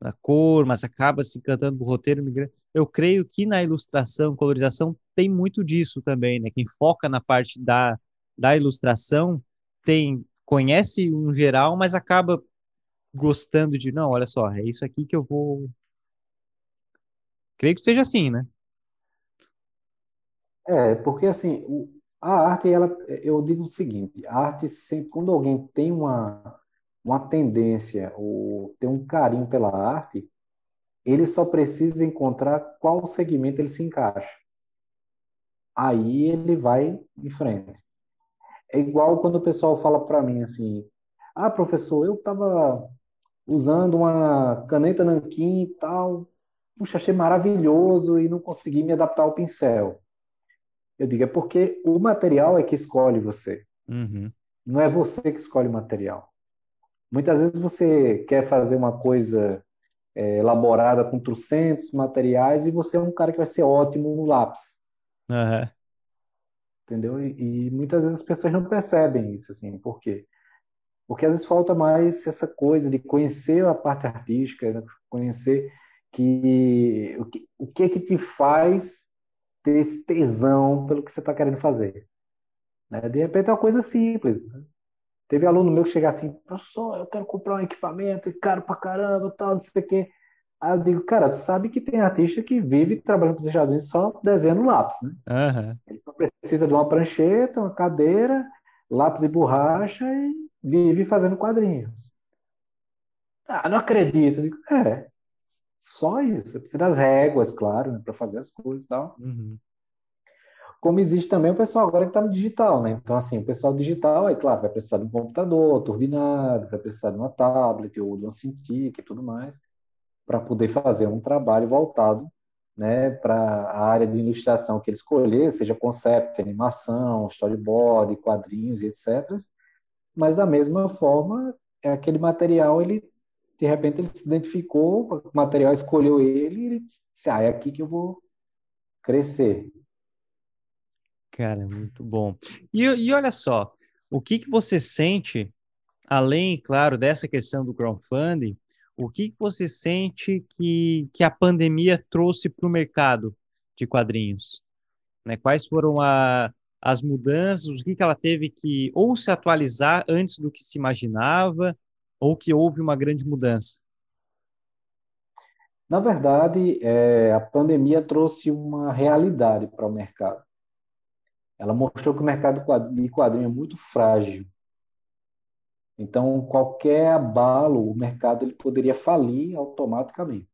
na cor, mas acaba se encantando do roteiro migrando. Eu creio que na ilustração, colorização, tem muito disso também, né? Quem foca na parte da, da ilustração tem conhece um geral, mas acaba gostando de, não, olha só, é isso aqui que eu vou. Creio que seja assim, né? É, porque assim, a arte, ela, eu digo o seguinte, a arte sempre, quando alguém tem uma, uma tendência ou tem um carinho pela arte, ele só precisa encontrar qual segmento ele se encaixa. Aí ele vai em frente. É igual quando o pessoal fala para mim assim, ah, professor, eu estava usando uma caneta nanquim e tal, puxa, achei maravilhoso e não consegui me adaptar ao pincel. Eu digo, é porque o material é que escolhe você. Uhum. Não é você que escolhe o material. Muitas vezes você quer fazer uma coisa é, elaborada com trocentos materiais e você é um cara que vai ser ótimo no lápis, Aham. entendeu? E, e muitas vezes as pessoas não percebem isso, assim, por quê? Porque às vezes falta mais essa coisa de conhecer a parte artística, né? conhecer que o que, o que é que te faz ter esse tesão pelo que você está querendo fazer. né? De repente é uma coisa simples. né? Teve aluno meu que chega assim, professor, eu quero comprar um equipamento, é caro pra caramba, tal, não sei o quê. Aí eu digo, cara, tu sabe que tem artista que vive trabalhando para os Estados Unidos só desenhando lápis, né? Aham. Ele só precisa de uma prancheta, uma cadeira, lápis e borracha e vive fazendo quadrinhos. Ah, não acredito. Eu digo, é, só isso. Você precisa das réguas, claro, né, para fazer as coisas e tal. Uhum. Como existe também o pessoal agora que está no digital, né? Então, assim, o pessoal digital, é claro, vai precisar de um computador turbinado, vai precisar de uma tablet ou de uma Cintiq e tudo mais, para poder fazer um trabalho voltado, né, para a área de ilustração que ele escolher, seja concept, animação, storyboard, quadrinhos e etc. Mas, da mesma forma, é aquele material, ele, de repente, ele se identificou, o material escolheu ele, e ele disse, ah, é aqui que eu vou crescer. Cara, muito bom. E, e olha só, o que que você sente, além, claro, dessa questão do crowdfunding, o que que você sente que, que a pandemia trouxe para o mercado de quadrinhos? Né? Quais foram a, as mudanças, o que, que ela teve que ou se atualizar antes do que se imaginava, ou que houve uma grande mudança? Na verdade, é, a pandemia trouxe uma realidade para o mercado. Ela mostrou que o mercado de quadrinho é muito frágil. Então, qualquer abalo, o mercado ele poderia falir automaticamente.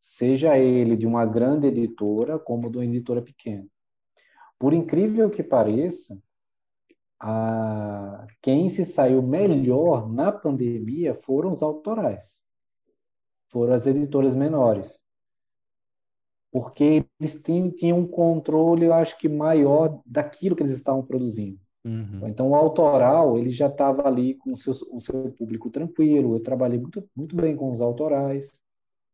Seja ele de uma grande editora como de uma editora pequena. Por incrível que pareça, a... quem se saiu melhor na pandemia foram os autorais, foram as editoras menores, porque eles tinham um controle, eu acho que maior daquilo que eles estavam produzindo. Uhum. Então, o autoral ele já estava ali com o seu, o seu público tranquilo. Eu trabalhei muito, muito bem com os autorais.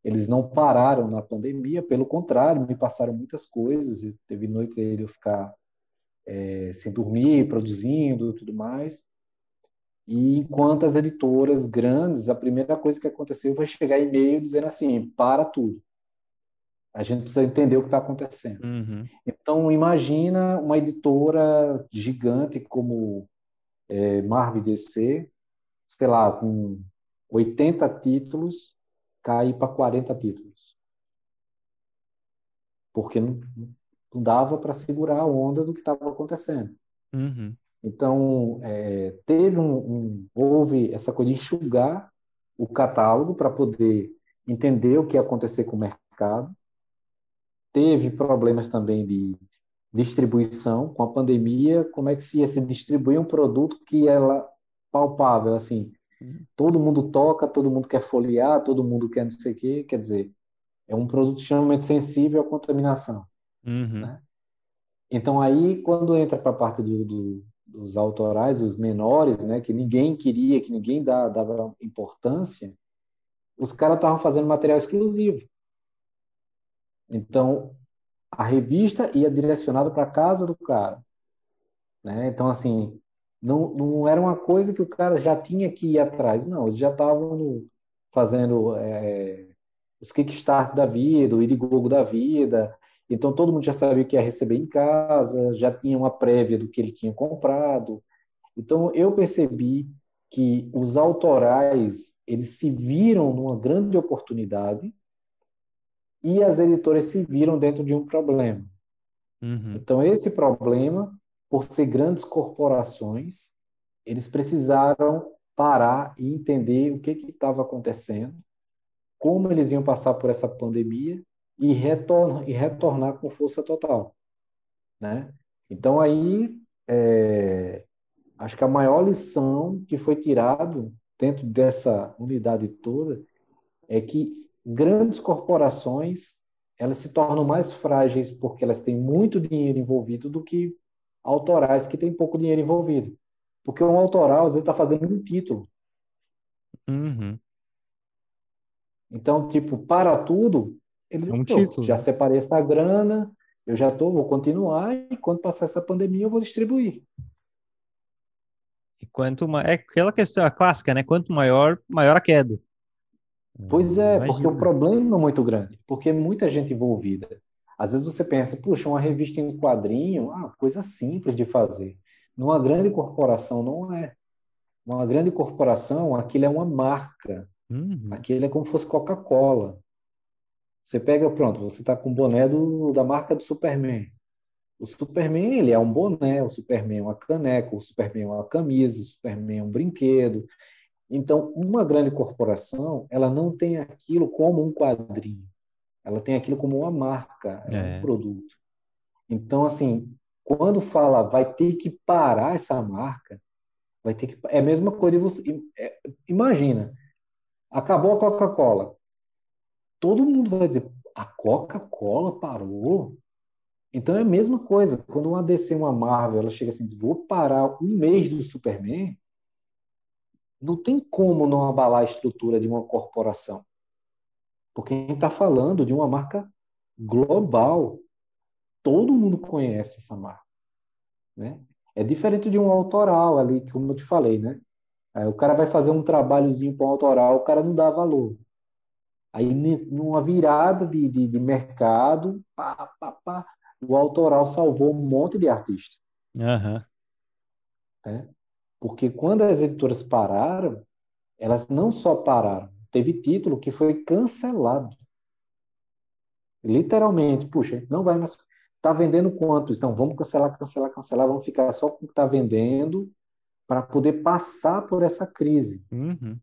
Eles não pararam na pandemia, pelo contrário, me passaram muitas coisas. Teve noite dele eu ficar é, sem dormir, produzindo, tudo mais. E enquanto as editoras grandes, a primeira coisa que aconteceu foi chegar e-mail dizendo assim: para tudo. A gente precisa entender o que está acontecendo. Uhum. Então, imagina uma editora gigante como é, Marvel DC, sei lá, com 80 títulos, cair para 40 títulos. Porque não, não dava para segurar a onda do que estava acontecendo. Uhum. Então, é, teve um, um, houve essa coisa de enxugar o catálogo para poder entender o que ia acontecer com o mercado. Teve problemas também de distribuição com a pandemia, como é que se ia se distribuir um produto que era palpável, assim, Todo mundo toca, todo mundo quer folhear, todo mundo quer não sei o quê. Quer dizer, é um produto extremamente sensível à contaminação. Uhum. Né? Então, aí, quando entra para a parte do, do, dos autorais, os menores, né, que ninguém queria, que ninguém dava, importância, os caras estavam fazendo material exclusivo. Então, a revista ia direcionada para a casa do cara. Né? Então, assim, não, não era uma coisa que o cara já tinha que ir atrás, não, eles já estavam fazendo é, os Kickstart da vida, o Indiegogo da vida, então todo mundo já sabia que ia receber em casa, já tinha uma prévia do que ele tinha comprado. Então eu percebi que os autorais eles se viram numa grande oportunidade e as editoras se viram dentro de um problema. Uhum. Então esse problema por ser grandes corporações, eles precisaram parar e entender o que estava acontecendo, como eles iam passar por essa pandemia e, retornar, e retornar com força total. Né? Então, aí, é, acho que a maior lição que foi tirado dentro dessa unidade toda é que grandes corporações elas se tornam mais frágeis porque elas têm muito dinheiro envolvido do que autorais que tem pouco dinheiro envolvido. Porque um autoral, às vezes, está fazendo um título. Uhum. Então, tipo, para tudo, ele é um título. já separei essa grana, eu já tô, vou continuar, e quando passar essa pandemia, eu vou distribuir. E quanto mais. É aquela questão a clássica, né? Quanto maior, maior a queda. Pois é, Imagina. porque o problema é muito grande, porque muita gente envolvida. Às vezes você pensa, puxa, uma revista em quadrinho, ah, coisa simples de fazer. Numa grande corporação não é. Uma grande corporação, aquilo é uma marca. Uhum. Aquilo é como se fosse Coca-Cola. Você pega, pronto, você está com o boné do, da marca do Superman. O Superman, ele é um boné, o Superman é uma caneca, o Superman é uma camisa, o Superman é um brinquedo. Então, uma grande corporação, ela não tem aquilo como um quadrinho. Ela tem aquilo como uma marca, é. um produto. Então, assim, quando fala vai ter que parar essa marca, vai ter que é a mesma coisa de você é, imagina, acabou a Coca-Cola. Todo mundo vai dizer, a Coca-Cola parou? Então é a mesma coisa. Quando uma DC, uma Marvel, ela chega assim, diz, vou parar um mês do Superman, não tem como não abalar a estrutura de uma corporação. Porque a gente está falando de uma marca global. Todo mundo conhece essa marca. Né? É diferente de um autoral ali, como eu te falei, né? Aí o cara vai fazer um trabalhozinho para um autoral, o cara não dá valor. Aí, numa virada de, de, de mercado, pá, pá, pá, o autoral salvou um monte de artistas. Uhum. Né? Porque quando as editoras pararam, elas não só pararam, teve título que foi cancelado. Literalmente, puxa, não vai mais. Está vendendo quantos? Então, vamos cancelar, cancelar, cancelar, vamos ficar só com o que está vendendo para poder passar por essa crise. Uhum.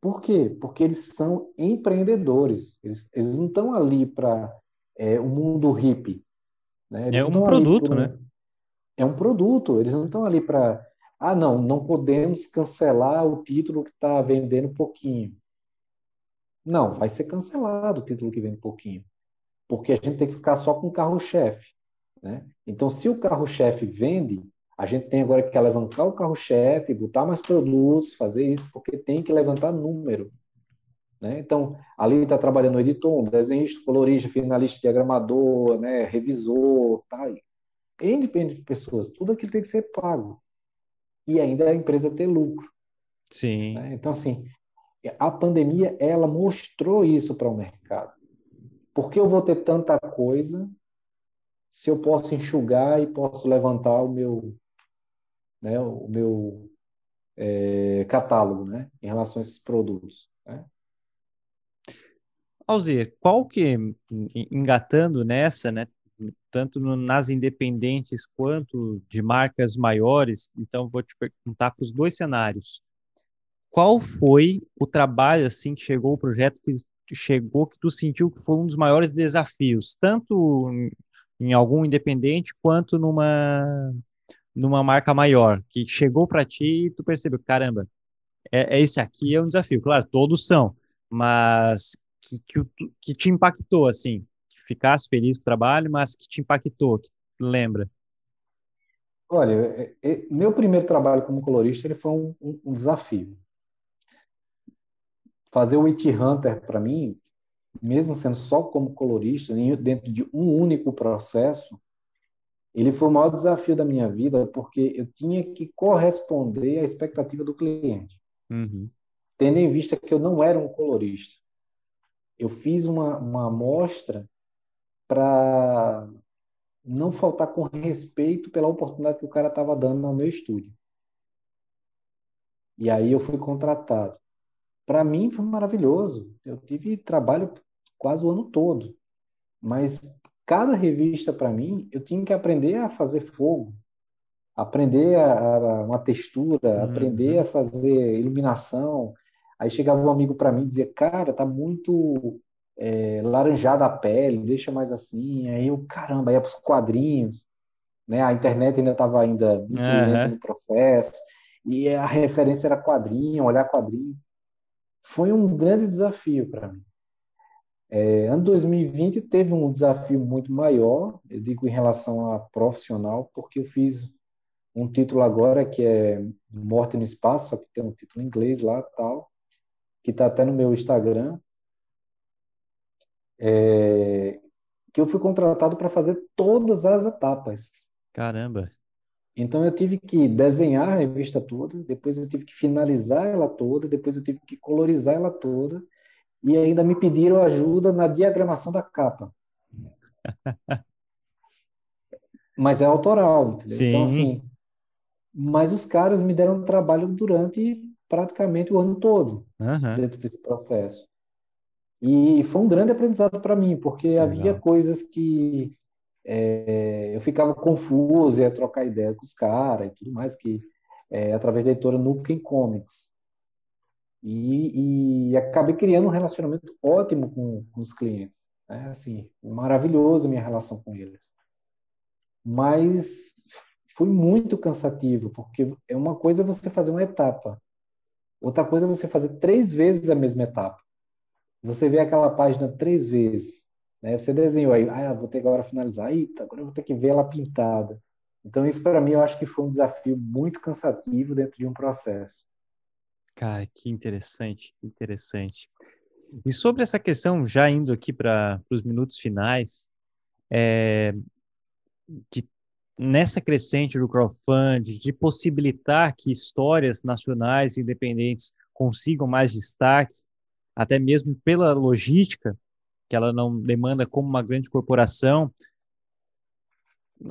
Por quê? Porque eles são empreendedores. Eles, eles não estão ali para é, o um mundo hippie. Né? é um produto, um, né? É um produto. Eles não estão ali para. Ah, não, não podemos cancelar o título que está vendendo pouquinho. Não, vai ser cancelado o título que vende pouquinho. Porque a gente tem que ficar só com o carro-chefe. Né? Então, se o carro-chefe vende, a gente tem agora que levantar o carro-chefe, botar mais produtos, fazer isso, porque tem que levantar número. Né? Então, ali está trabalhando o editor, um desenhista, colorista, finalista, diagramador, né? revisor, tá? Independente de pessoas, tudo aquilo tem que ser pago. E ainda a empresa ter lucro. Sim. Né? Então, assim, a pandemia, ela mostrou isso para o mercado. Por que eu vou ter tanta coisa se eu posso enxugar e posso levantar o meu né, o meu é, catálogo né, em relação a esses produtos. Né? Alzir, qual que, engatando nessa, né, tanto nas independentes quanto de marcas maiores, então vou te perguntar para os dois cenários. Qual foi o trabalho assim que chegou o projeto que chegou que tu sentiu que foi um dos maiores desafios, tanto em algum independente quanto numa numa marca maior, que chegou para ti e tu percebeu, caramba, é, é, esse aqui é um desafio. Claro, todos são, mas que, que, que te impactou, assim, que ficasse feliz com o trabalho, mas que te impactou, que lembra? Olha, meu primeiro trabalho como colorista ele foi um, um, um desafio. Fazer o It Hunter, para mim, mesmo sendo só como colorista, dentro de um único processo, ele foi o maior desafio da minha vida porque eu tinha que corresponder à expectativa do cliente. Uhum. Tendo em vista que eu não era um colorista. Eu fiz uma, uma amostra para não faltar com respeito pela oportunidade que o cara estava dando no meu estúdio. E aí eu fui contratado. Para mim foi maravilhoso. Eu tive trabalho quase o ano todo. Mas cada revista para mim, eu tinha que aprender a fazer fogo, aprender a, a uma textura, uhum. aprender a fazer iluminação. Aí chegava um amigo para mim e dizia, cara, tá muito é, laranjada a pele, deixa mais assim. Aí eu, caramba, ia para os quadrinhos, né? A internet ainda estava ainda muito uhum. no processo e a referência era quadrinho, olhar quadrinho. Foi um grande desafio para mim. É, ano 2020 teve um desafio muito maior, eu digo em relação a profissional, porque eu fiz um título agora que é Morte no Espaço, só que tem um título em inglês lá tal, que está até no meu Instagram, é, que eu fui contratado para fazer todas as etapas. Caramba! Então eu tive que desenhar a revista toda, depois eu tive que finalizar ela toda, depois eu tive que colorizar ela toda, e ainda me pediram ajuda na diagramação da capa. Mas é autoral, entendeu? Sim. Então, assim, mas os caras me deram trabalho durante praticamente o ano todo, uhum. dentro desse processo. E foi um grande aprendizado para mim, porque Sim, havia legal. coisas que é, eu ficava confuso, ia trocar ideia com os caras e tudo mais, que é, através da editora Nukem Comics. E, e acabei criando um relacionamento ótimo com, com os clientes. Né? Assim, maravilhoso minha relação com eles. Mas foi muito cansativo, porque é uma coisa você fazer uma etapa, outra coisa é você fazer três vezes a mesma etapa. Você vê aquela página três vezes, né? Você desenhou aí, ah, vou ter agora finalizar, eita, agora eu vou ter que ver ela pintada. Então isso para mim eu acho que foi um desafio muito cansativo dentro de um processo. Cara, que interessante, interessante. E sobre essa questão, já indo aqui para os minutos finais, é, de, nessa crescente do crowdfunding, de possibilitar que histórias nacionais e independentes consigam mais destaque, até mesmo pela logística, que ela não demanda como uma grande corporação,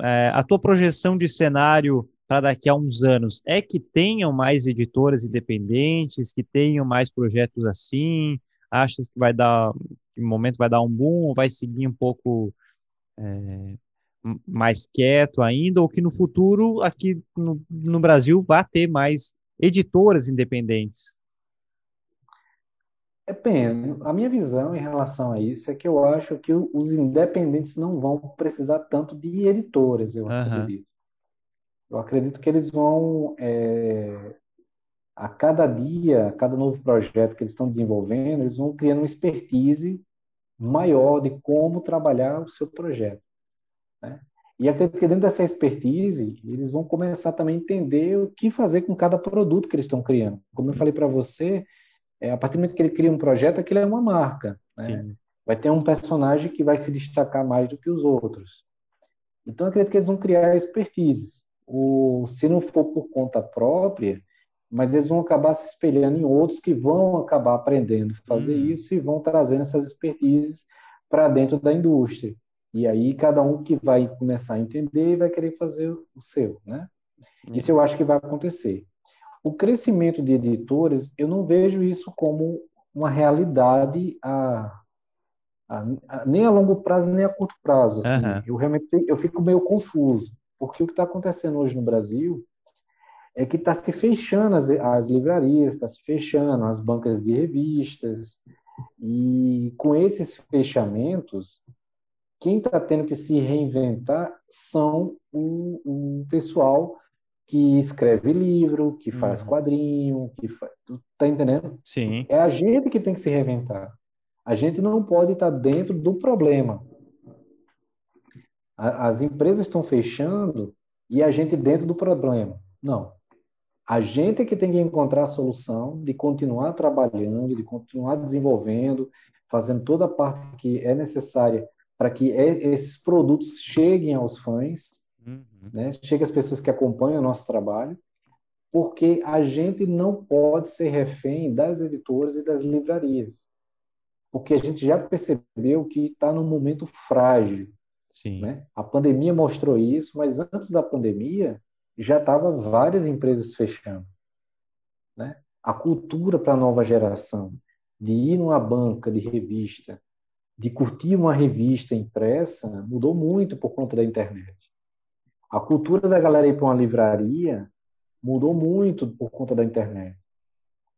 é, a tua projeção de cenário para daqui a uns anos é que tenham mais editoras independentes, que tenham mais projetos assim? Achas que vai dar, que no momento vai dar um boom ou vai seguir um pouco é, mais quieto ainda, ou que no futuro aqui no, no Brasil vá ter mais editoras independentes? Depende. A minha visão em relação a isso é que eu acho que os independentes não vão precisar tanto de editoras, eu uhum. acredito. Eu acredito que eles vão, é, a cada dia, a cada novo projeto que eles estão desenvolvendo, eles vão criando uma expertise maior de como trabalhar o seu projeto. Né? E acredito que dentro dessa expertise, eles vão começar também a entender o que fazer com cada produto que eles estão criando. Como eu falei para você, é, a partir do momento que ele cria um projeto, aquilo é uma marca. Né? Vai ter um personagem que vai se destacar mais do que os outros. Então, eu acredito que eles vão criar expertises. O, se não for por conta própria, mas eles vão acabar se espelhando em outros que vão acabar aprendendo a fazer uhum. isso e vão trazendo essas expertises para dentro da indústria. E aí cada um que vai começar a entender vai querer fazer o seu, né? Isso eu acho que vai acontecer. O crescimento de editores, eu não vejo isso como uma realidade a, a, a nem a longo prazo nem a curto prazo. Assim. Uhum. Eu realmente eu fico meio confuso, porque o que está acontecendo hoje no Brasil é que está se fechando as, as livrarias, está se fechando as bancas de revistas, e com esses fechamentos, quem está tendo que se reinventar são o, o pessoal que escreve livro, que faz uhum. quadrinho, que faz. Tá entendendo? Sim. É a gente que tem que se reinventar. A gente não pode estar tá dentro do problema. A, as empresas estão fechando e a gente dentro do problema. Não. A gente é que tem que encontrar a solução de continuar trabalhando, de continuar desenvolvendo, fazendo toda a parte que é necessária para que esses produtos cheguem aos fãs, uhum. né? cheguem às pessoas que acompanham o nosso trabalho, porque a gente não pode ser refém das editoras e das livrarias. Porque a gente já percebeu que está num momento frágil. Sim. Né? A pandemia mostrou isso, mas antes da pandemia já estavam várias empresas fechando. Né? A cultura para a nova geração de ir numa banca de revista, de curtir uma revista impressa mudou muito por conta da internet. A cultura da galera ir para uma livraria mudou muito por conta da internet.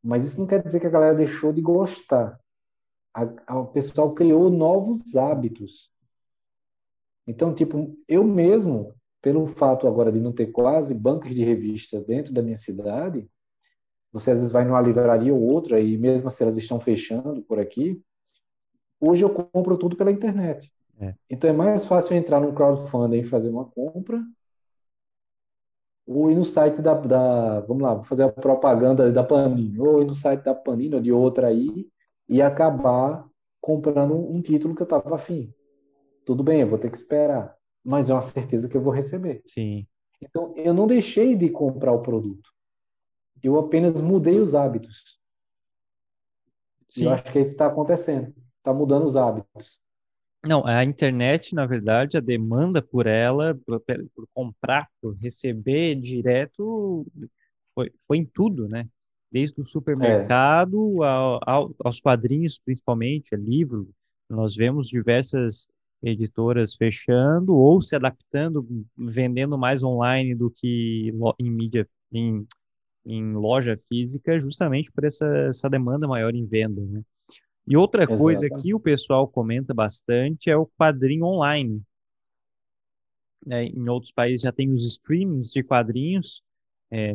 Mas isso não quer dizer que a galera deixou de gostar. O pessoal criou novos hábitos. Então, tipo, eu mesmo, pelo fato agora de não ter quase bancas de revista dentro da minha cidade, você às vezes vai numa livraria ou outra, e mesmo assim elas estão fechando por aqui, Hoje eu compro tudo pela internet. É. Então é mais fácil entrar no crowdfunding e fazer uma compra ou ir no site da, da vamos lá, fazer a propaganda da Panini, ou ir no site da Panini ou de outra aí e acabar comprando um título que eu estava afim. Tudo bem, eu vou ter que esperar, mas é uma certeza que eu vou receber. Sim. Então eu não deixei de comprar o produto. Eu apenas mudei os hábitos. Sim. Eu acho que é isso que está acontecendo está mudando os hábitos. Não, a internet, na verdade, a demanda por ela, por, por comprar, por receber direto, foi, foi em tudo, né? Desde o supermercado é. ao, ao, aos quadrinhos, principalmente, livro. Nós vemos diversas editoras fechando ou se adaptando, vendendo mais online do que em mídia, em, em loja física, justamente por essa, essa demanda maior em venda, né? E outra Exato. coisa que o pessoal comenta bastante é o quadrinho online. É, em outros países já tem os streamings de quadrinhos. É,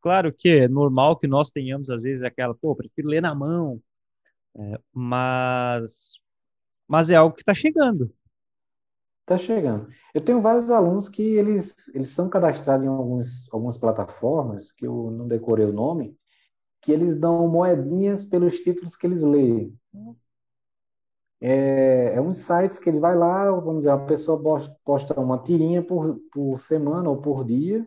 claro que é normal que nós tenhamos, às vezes, aquela, pô, prefiro ler na mão. É, mas, mas é algo que está chegando. Está chegando. Eu tenho vários alunos que eles, eles são cadastrados em alguns, algumas plataformas, que eu não decorei o nome, que eles dão moedinhas pelos títulos que eles leem. É, é uns sites que ele vai lá, vamos dizer, a pessoa posta uma tirinha por, por semana ou por dia,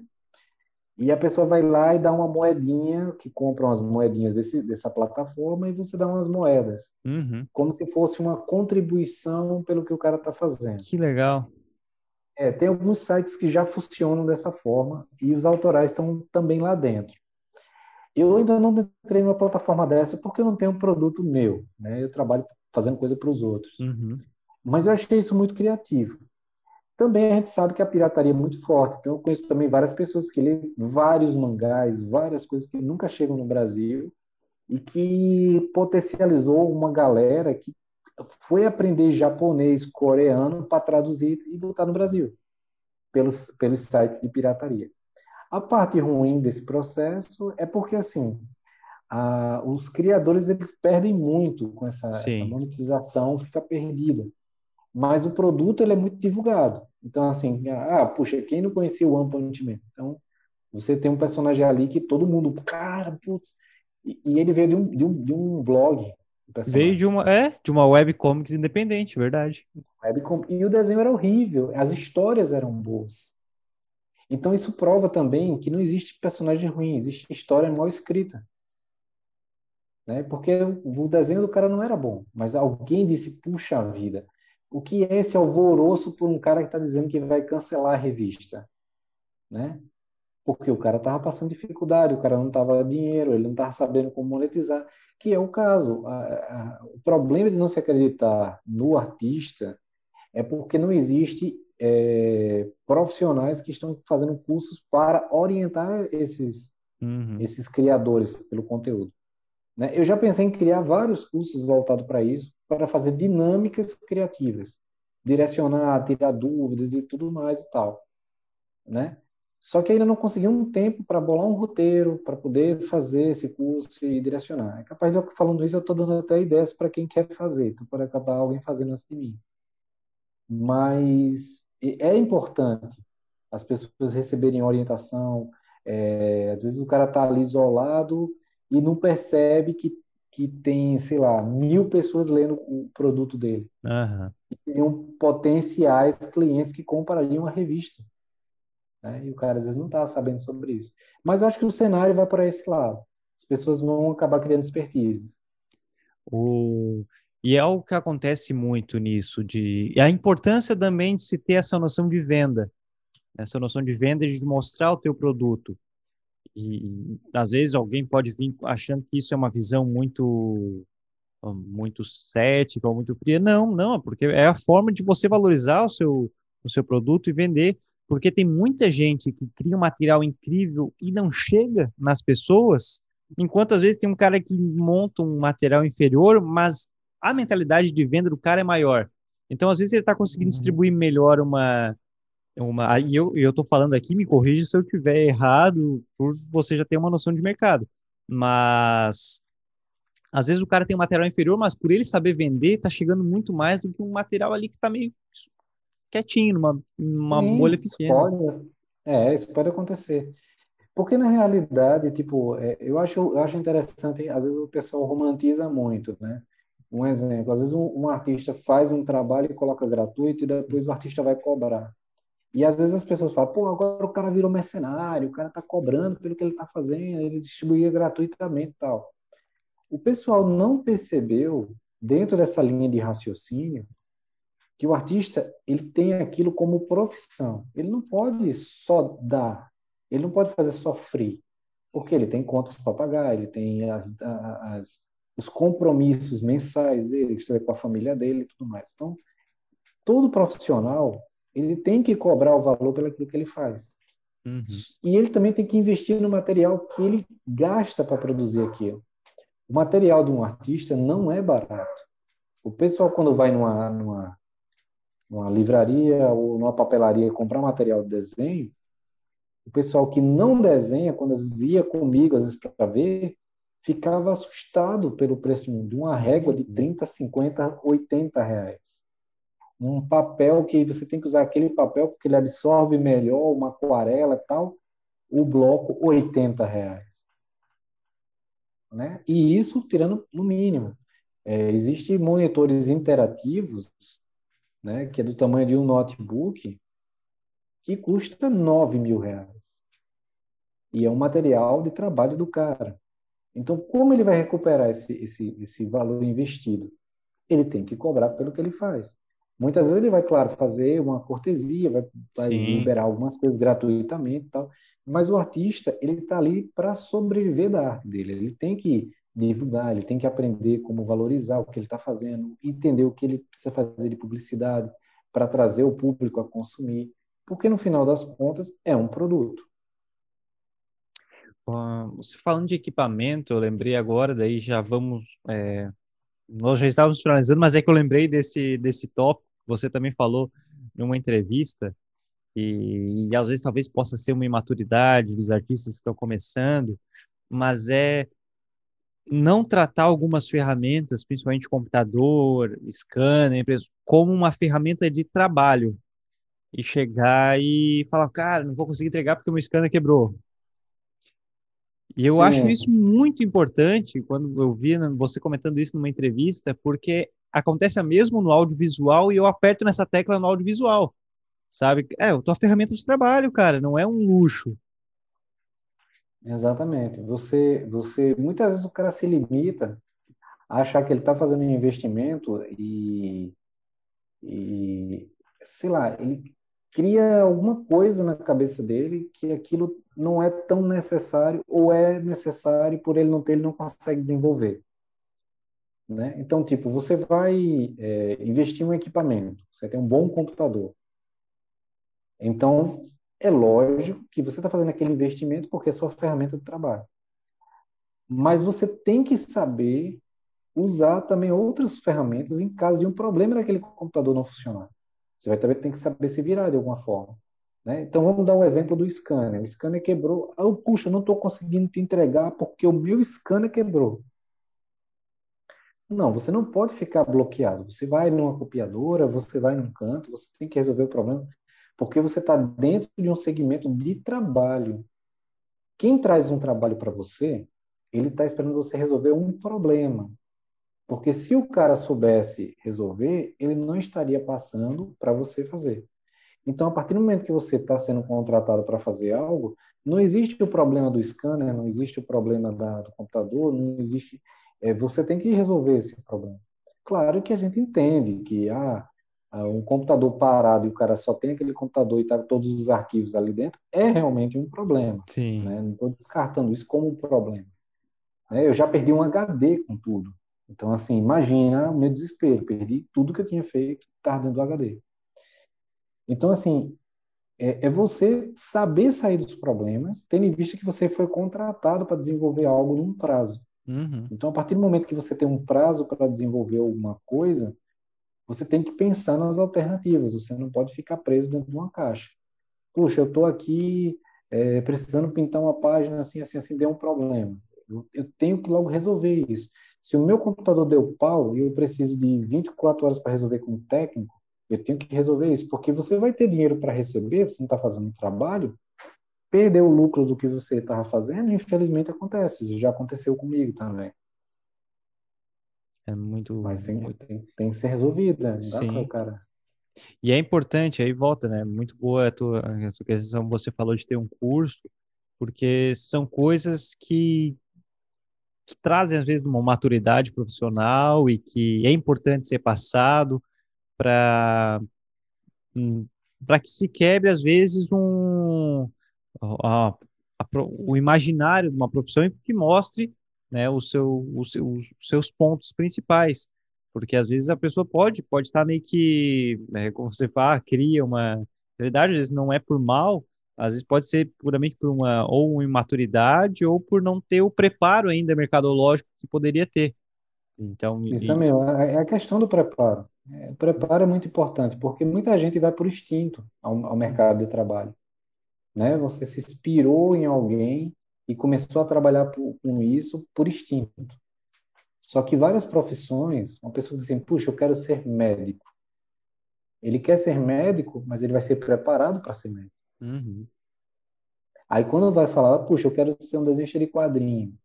e a pessoa vai lá e dá uma moedinha, que compra umas moedinhas desse, dessa plataforma, e você dá umas moedas. Uhum. Como se fosse uma contribuição pelo que o cara está fazendo. Que legal. É, tem alguns sites que já funcionam dessa forma e os autorais estão também lá dentro. Eu ainda não entrei numa plataforma dessa porque eu não tenho um produto meu, né? Eu trabalho fazendo coisa para os outros. Uhum. Mas eu achei isso muito criativo. Também a gente sabe que a pirataria é muito forte. Então eu conheço também várias pessoas que lêem vários mangás, várias coisas que nunca chegam no Brasil e que potencializou uma galera que foi aprender japonês, coreano para traduzir e botar no Brasil pelos pelos sites de pirataria. A parte ruim desse processo é porque assim a, os criadores eles perdem muito com essa, essa, monetização, fica perdida. Mas o produto ele é muito divulgado. Então assim, ah, puxa, quem não conhecia o One Punch Man? Então você tem um personagem ali que todo mundo, cara, putz, e, e ele veio de um, de um, de um blog. Veio de uma, é, de uma webcomics independente, verdade. Webcom, e o desenho era horrível, as histórias eram boas. Então isso prova também que não existe personagem ruim, existe história mal escrita. Né? Porque o desenho do cara não era bom, mas alguém disse, puxa vida, o que é esse alvoroço por um cara que está dizendo que vai cancelar a revista? Né? Porque o cara estava passando dificuldade, o cara não estava dinheiro, ele não estava sabendo como monetizar, que é o caso. A, a, o problema de não se acreditar no artista é porque não existe é, profissionais que estão fazendo cursos para orientar esses, uhum. esses criadores pelo conteúdo. Né? Eu já pensei em criar vários cursos voltados para isso, para fazer dinâmicas criativas, direcionar, tirar dúvidas e tudo mais e tal. Né? Só que ainda não consegui um tempo para bolar um roteiro, para poder fazer esse curso e direcionar. É capaz de eu falando isso, eu estou dando até ideias para quem quer fazer, então pode acabar alguém fazendo antes de mim. Mas é importante as pessoas receberem orientação. É, às vezes o cara está ali isolado e não percebe que, que tem, sei lá, mil pessoas lendo o produto dele. Uhum. E teriam potenciais clientes que comprariam a revista. Né? E o cara às vezes não está sabendo sobre isso. Mas eu acho que o cenário vai para esse lado. As pessoas vão acabar criando expertises. O... E é o que acontece muito nisso, de e a importância também de se ter essa noção de venda, essa noção de venda e de mostrar o teu produto. E, às vezes alguém pode vir achando que isso é uma visão muito muito cética ou muito fria. Não, não, porque é a forma de você valorizar o seu o seu produto e vender, porque tem muita gente que cria um material incrível e não chega nas pessoas, enquanto às vezes tem um cara que monta um material inferior, mas a mentalidade de venda do cara é maior. Então, às vezes, ele está conseguindo uhum. distribuir melhor uma. Uma e eu estou falando aqui, me corrija se eu estiver errado, por você já ter uma noção de mercado. Mas. Às vezes o cara tem um material inferior, mas por ele saber vender, está chegando muito mais do que um material ali que está meio quietinho, numa, numa Sim, bolha pequena. Pode, é, isso pode acontecer. Porque na realidade, tipo, é, eu acho, eu acho interessante, às vezes o pessoal romantiza muito, né? Um exemplo, às vezes um, um, artista faz um trabalho e coloca gratuito e depois o artista vai cobrar. E às vezes as pessoas falam, pô, agora o cara virou mercenário, o cara está cobrando pelo que ele está fazendo, ele distribuía gratuitamente e tal. O pessoal não percebeu, dentro dessa linha de raciocínio, que o artista ele tem aquilo como profissão. Ele não pode só dar, ele não pode fazer só free, porque ele tem contas para pagar, ele tem as, as, os compromissos mensais dele, com a família dele e tudo mais. Então, todo profissional ele tem que cobrar o valor pelo que ele faz. Uhum. E ele também tem que investir no material que ele gasta para produzir aquilo. O material de um artista não é barato. O pessoal, quando vai numa, numa, numa livraria ou numa papelaria comprar material de desenho, o pessoal que não desenha, quando ia comigo, às vezes, para ver, ficava assustado pelo preço de uma régua de 30, 50, 80 reais. Um papel que você tem que usar aquele papel porque ele absorve melhor, uma aquarela e tal, o bloco 80 reais. Né? E isso tirando no mínimo. É, Existem monitores interativos, né, que é do tamanho de um notebook, que custa 9 mil reais. E é um material de trabalho do cara. Então, como ele vai recuperar esse, esse, esse valor investido? Ele tem que cobrar pelo que ele faz. Muitas vezes ele vai, claro, fazer uma cortesia, vai, vai liberar algumas coisas gratuitamente e tal, mas o artista, ele está ali para sobreviver da arte dele. Ele tem que divulgar, ele tem que aprender como valorizar o que ele está fazendo, entender o que ele precisa fazer de publicidade para trazer o público a consumir, porque no final das contas é um produto. Você falando de equipamento, eu lembrei agora, daí já vamos. É, nós já estávamos finalizando, mas é que eu lembrei desse, desse tópico que você também falou em uma entrevista, e, e às vezes talvez possa ser uma imaturidade dos artistas que estão começando, mas é não tratar algumas ferramentas, principalmente computador, scanner, como uma ferramenta de trabalho e chegar e falar, cara, não vou conseguir entregar porque meu scanner quebrou. E eu acho Sim, isso muito importante quando eu vi você comentando isso numa entrevista, porque acontece mesmo no audiovisual e eu aperto nessa tecla no audiovisual, sabe? É, a ferramenta de trabalho, cara, não é um luxo. exatamente. Você, você, muitas vezes o cara se limita a achar que ele está fazendo um investimento e, e, sei lá, ele cria alguma coisa na cabeça dele que aquilo não é tão necessário ou é necessário por ele não ter, ele não consegue desenvolver. Né? Então, tipo, você vai é, investir em um equipamento, você tem um bom computador. Então, é lógico que você está fazendo aquele investimento porque é sua ferramenta de trabalho. Mas você tem que saber usar também outras ferramentas em caso de um problema daquele computador não funcionar. Você vai também ter que saber se virar de alguma forma. Né? Então vamos dar um exemplo do scanner. O scanner quebrou. Ah, puxa, não estou conseguindo te entregar porque o meu scanner quebrou. Não, você não pode ficar bloqueado. Você vai numa copiadora, você vai num canto, você tem que resolver o problema, porque você está dentro de um segmento de trabalho. Quem traz um trabalho para você, ele está esperando você resolver um problema. Porque se o cara soubesse resolver, ele não estaria passando para você fazer. Então, a partir do momento que você está sendo contratado para fazer algo, não existe o problema do scanner, não existe o problema da, do computador, não existe. É, você tem que resolver esse problema. Claro que a gente entende que ah, um computador parado e o cara só tem aquele computador e está todos os arquivos ali dentro, é realmente um problema. Sim. Né? Não estou descartando isso como um problema. É, eu já perdi um HD com tudo. Então, assim, imagina o meu desespero. Perdi tudo que eu tinha feito, estava dentro do HD. Então, assim, é, é, você saber sair dos problemas, tendo em vista que você foi contratado para desenvolver algo num prazo. Uhum. Então, a partir do momento que você tem um prazo para desenvolver alguma coisa, você tem que pensar nas alternativas. Você não pode ficar preso dentro de uma caixa. Puxa, eu estou aqui é, precisando pintar uma página assim, assim, assim, deu um problema. Eu, eu tenho que logo resolver isso. Se o meu computador deu pau e eu preciso de 24 horas para resolver com o técnico, eu tenho que resolver isso, porque você vai ter dinheiro para receber, você não está fazendo trabalho, perder o lucro do que você estava fazendo, infelizmente acontece. Isso já aconteceu comigo também. É muito. Mas tem, muito... tem, tem que ser resolvido, né? Não Sim. cara. E é importante, aí volta, né? Muito boa a tua, a tua questão, você falou de ter um curso, porque são coisas que que trazem, às vezes, uma maturidade profissional e que é importante ser passado para hum, para que se quebre, às vezes, um, a, a, o imaginário de uma profissão e que mostre né, o seu, o seu, os seus pontos principais. Porque, às vezes, a pessoa pode, pode estar meio que, né, como você fala, cria uma realidade, às vezes não é por mal, às vezes pode ser puramente por uma ou uma imaturidade ou por não ter o preparo ainda mercadológico que poderia ter. Então, Isso é e... mesmo, é, é a questão do preparo. É, o preparo é muito importante, porque muita gente vai por instinto ao, ao mercado de trabalho. Né? Você se inspirou em alguém e começou a trabalhar por, com isso por instinto. Só que várias profissões, uma pessoa diz assim, puxa, eu quero ser médico. Ele quer ser médico, mas ele vai ser preparado para ser médico. Uhum. Aí quando vai falar, puxa, eu quero ser um desenhista de quadrinho.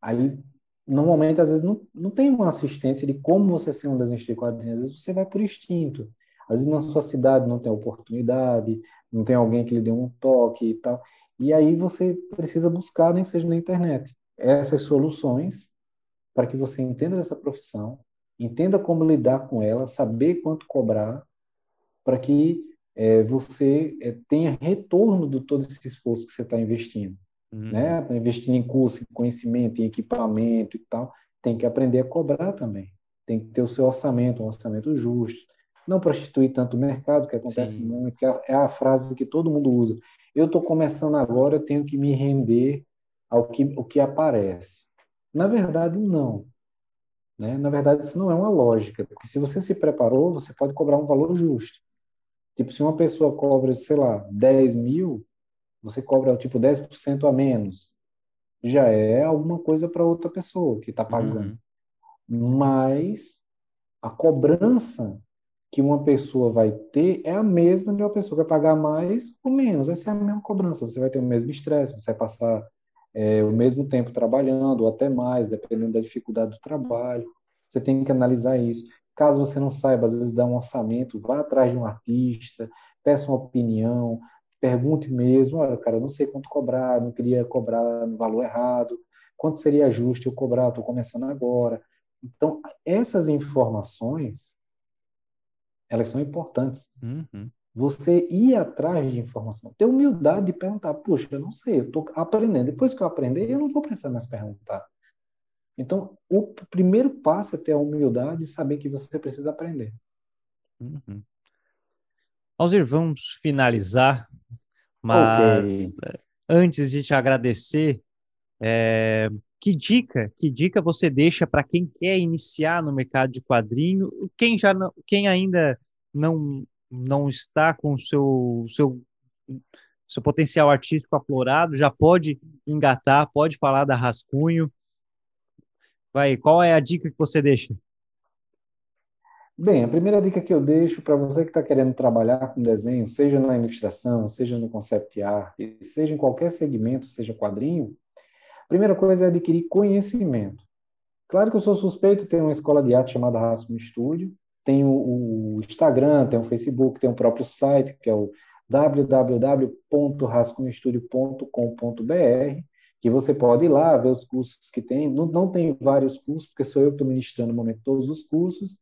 Aí, normalmente, às vezes, não, não tem uma assistência de como você ser um desenhista de quadrinho. Às vezes você vai por instinto. Às vezes na sua cidade não tem oportunidade, não tem alguém que lhe dê um toque e tal. E aí você precisa buscar, nem seja na internet, essas soluções para que você entenda essa profissão, entenda como lidar com ela, saber quanto cobrar para que é, você é, tenha retorno de todo esse esforço que você está investindo. Uhum. Né? Investindo em curso, em conhecimento, em equipamento e tal, tem que aprender a cobrar também. Tem que ter o seu orçamento, um orçamento justo. Não prostituir tanto o mercado, que acontece Sim. muito, que é, é a frase que todo mundo usa. Eu estou começando agora, eu tenho que me render ao que, o que aparece. Na verdade, não. Né? Na verdade, isso não é uma lógica, porque se você se preparou, você pode cobrar um valor justo. Tipo, se uma pessoa cobra, sei lá, 10 mil, você cobra tipo 10% a menos. Já é alguma coisa para outra pessoa que está pagando. Uhum. Mas a cobrança que uma pessoa vai ter é a mesma de uma pessoa que vai pagar mais ou menos. Vai ser a mesma cobrança. Você vai ter o mesmo estresse, você vai passar é, o mesmo tempo trabalhando, ou até mais, dependendo da dificuldade do trabalho. Você tem que analisar isso. Caso você não saiba, às vezes dá um orçamento, vá atrás de um artista, peça uma opinião, pergunte mesmo, olha, cara, não sei quanto cobrar, não queria cobrar no valor errado, quanto seria justo eu cobrar, estou começando agora. Então, essas informações, elas são importantes. Uhum. Você ir atrás de informação, ter humildade de perguntar, puxa, eu não sei, eu estou aprendendo. Depois que eu aprender, eu não vou precisar mais perguntar. Então, o primeiro passo é ter a humildade e saber que você precisa aprender. Uhum. Alzir, vamos finalizar, mas okay. antes de te agradecer, é, que dica, que dica você deixa para quem quer iniciar no mercado de quadrinho, quem já não, quem ainda não não está com o seu seu seu potencial artístico aflorado, já pode engatar, pode falar da Rascunho. Vai, qual é a dica que você deixa? Bem, a primeira dica que eu deixo para você que está querendo trabalhar com desenho, seja na ilustração, seja no concept art, seja em qualquer segmento, seja quadrinho, a primeira coisa é adquirir conhecimento. Claro que eu sou suspeito, tenho uma escola de arte chamada Rasmus Studio, tenho o Instagram, tenho o Facebook, tenho o próprio site, que é o www.rascomestudio.com.br, que você pode ir lá ver os cursos que tem. Não, não tem vários cursos, porque sou eu que estou ministrando no momento todos os cursos,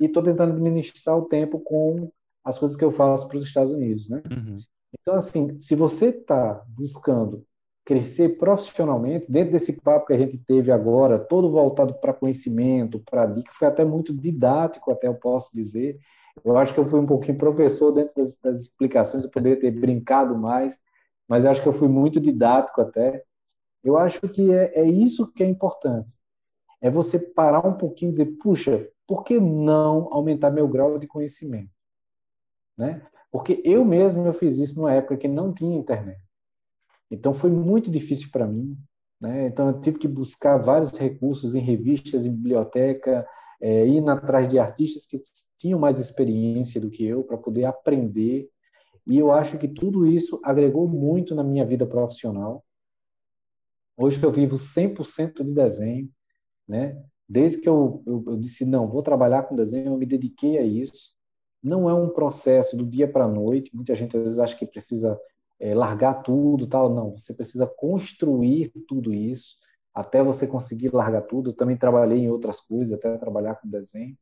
e estou tentando administrar o tempo com as coisas que eu faço para os Estados Unidos, né? Uhum. Então, assim, se você está buscando crescer profissionalmente, dentro desse papo que a gente teve agora, todo voltado para conhecimento, para dica, foi até muito didático, até eu posso dizer. Eu acho que eu fui um pouquinho professor dentro das, das explicações, eu poderia ter brincado mais, mas eu acho que eu fui muito didático até. Eu acho que é, é isso que é importante. É você parar um pouquinho e dizer, puxa, por que não aumentar meu grau de conhecimento? Né? Porque eu mesmo eu fiz isso numa época que não tinha internet. Então foi muito difícil para mim. Né? Então eu tive que buscar vários recursos em revistas, em biblioteca, é, ir atrás de artistas que tinham mais experiência do que eu para poder aprender. E eu acho que tudo isso agregou muito na minha vida profissional. Hoje eu vivo 100% de desenho, né? Desde que eu, eu, eu, disse, não, vou trabalhar com desenho, eu me dediquei a isso. Não é um processo do dia para a noite. Muita gente às vezes acha que precisa é, largar tudo, tal. Não, você precisa construir tudo isso até você conseguir largar tudo. Eu também trabalhei em outras coisas, até trabalhar com desenho.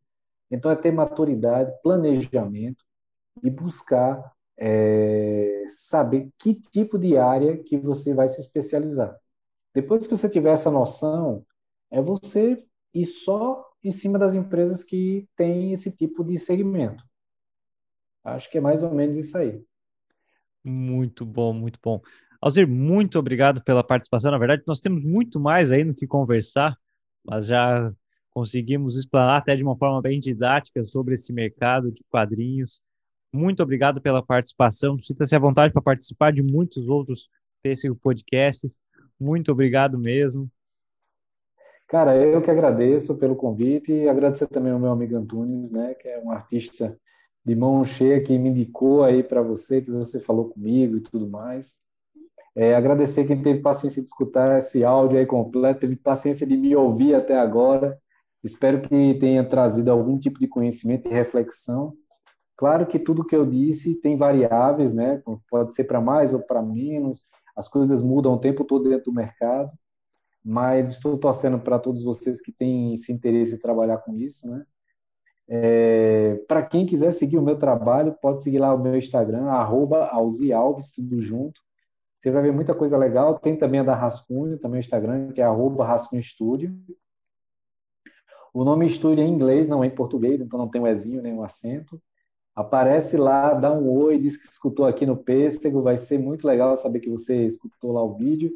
Então, é ter maturidade, planejamento e buscar é, saber que tipo de área que você vai se especializar. Depois que você tiver essa noção, é você e só em cima das empresas que têm esse tipo de segmento. Acho que é mais ou menos isso aí. Muito bom, muito bom. Alzir, muito obrigado pela participação. Na verdade, nós temos muito mais aí no que conversar, mas já conseguimos explanar até de uma forma bem didática sobre esse mercado de quadrinhos. Muito obrigado pela participação. Sinta-se à vontade para participar de muitos outros Pêssego Podcasts. Muito obrigado mesmo. Cara, eu que agradeço pelo convite e agradecer também ao meu amigo Antunes, né, que é um artista de mão cheia que me indicou aí para você, que você falou comigo e tudo mais. É, agradecer quem teve paciência de escutar esse áudio aí completo, teve paciência de me ouvir até agora. Espero que tenha trazido algum tipo de conhecimento e reflexão. Claro que tudo que eu disse tem variáveis, né? Pode ser para mais ou para menos. As coisas mudam o tempo todo dentro do mercado mas estou torcendo para todos vocês que têm esse interesse em trabalhar com isso, né? É, para quem quiser seguir o meu trabalho, pode seguir lá o meu Instagram, arroba Alves, tudo junto. Você vai ver muita coisa legal. Tem também a da Rascunho, também o Instagram, que é arroba Rascunho Studio. O nome estúdio é em inglês, não é em português, então não tem um Ezinho nem um acento. Aparece lá, dá um oi, diz que escutou aqui no Pêssego, vai ser muito legal saber que você escutou lá o vídeo.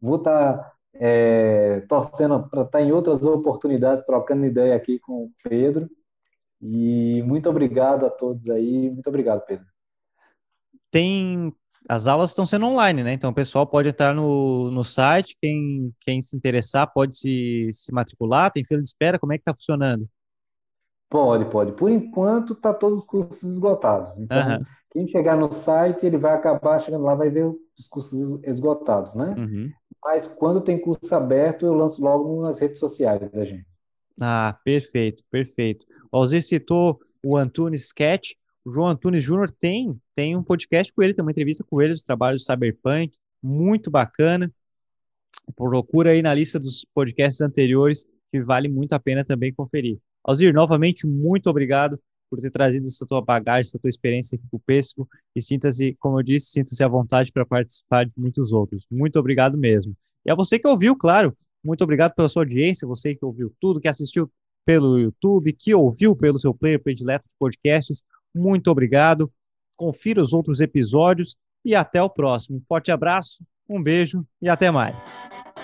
Vou estar tá, é, torcendo para estar tá em outras oportunidades, trocando ideia aqui com o Pedro. E muito obrigado a todos aí. Muito obrigado, Pedro. Tem. As aulas estão sendo online, né? Então o pessoal pode entrar no, no site, quem, quem se interessar pode se, se matricular, tem fila de espera, como é que está funcionando? Pode, pode. Por enquanto, está todos os cursos esgotados. Então, uhum. quem chegar no site, ele vai acabar chegando lá, vai ver os cursos esgotados, né? Uhum. Mas quando tem curso aberto, eu lanço logo nas redes sociais da gente. Ah, perfeito, perfeito. O Alzir citou o Antunes Sketch. O João Antunes Júnior tem, tem um podcast com ele, tem uma entrevista com ele dos trabalhos do Cyberpunk, muito bacana. Procura aí na lista dos podcasts anteriores, que vale muito a pena também conferir. Alzir, novamente, muito obrigado por ter trazido essa tua bagagem, essa tua experiência aqui com o Pêssego e sinta-se, como eu disse, sinta-se à vontade para participar de muitos outros. Muito obrigado mesmo. E a você que ouviu, claro, muito obrigado pela sua audiência, você que ouviu tudo, que assistiu pelo YouTube, que ouviu pelo seu player predileto de podcasts. Muito obrigado. Confira os outros episódios e até o próximo. Um forte abraço, um beijo e até mais.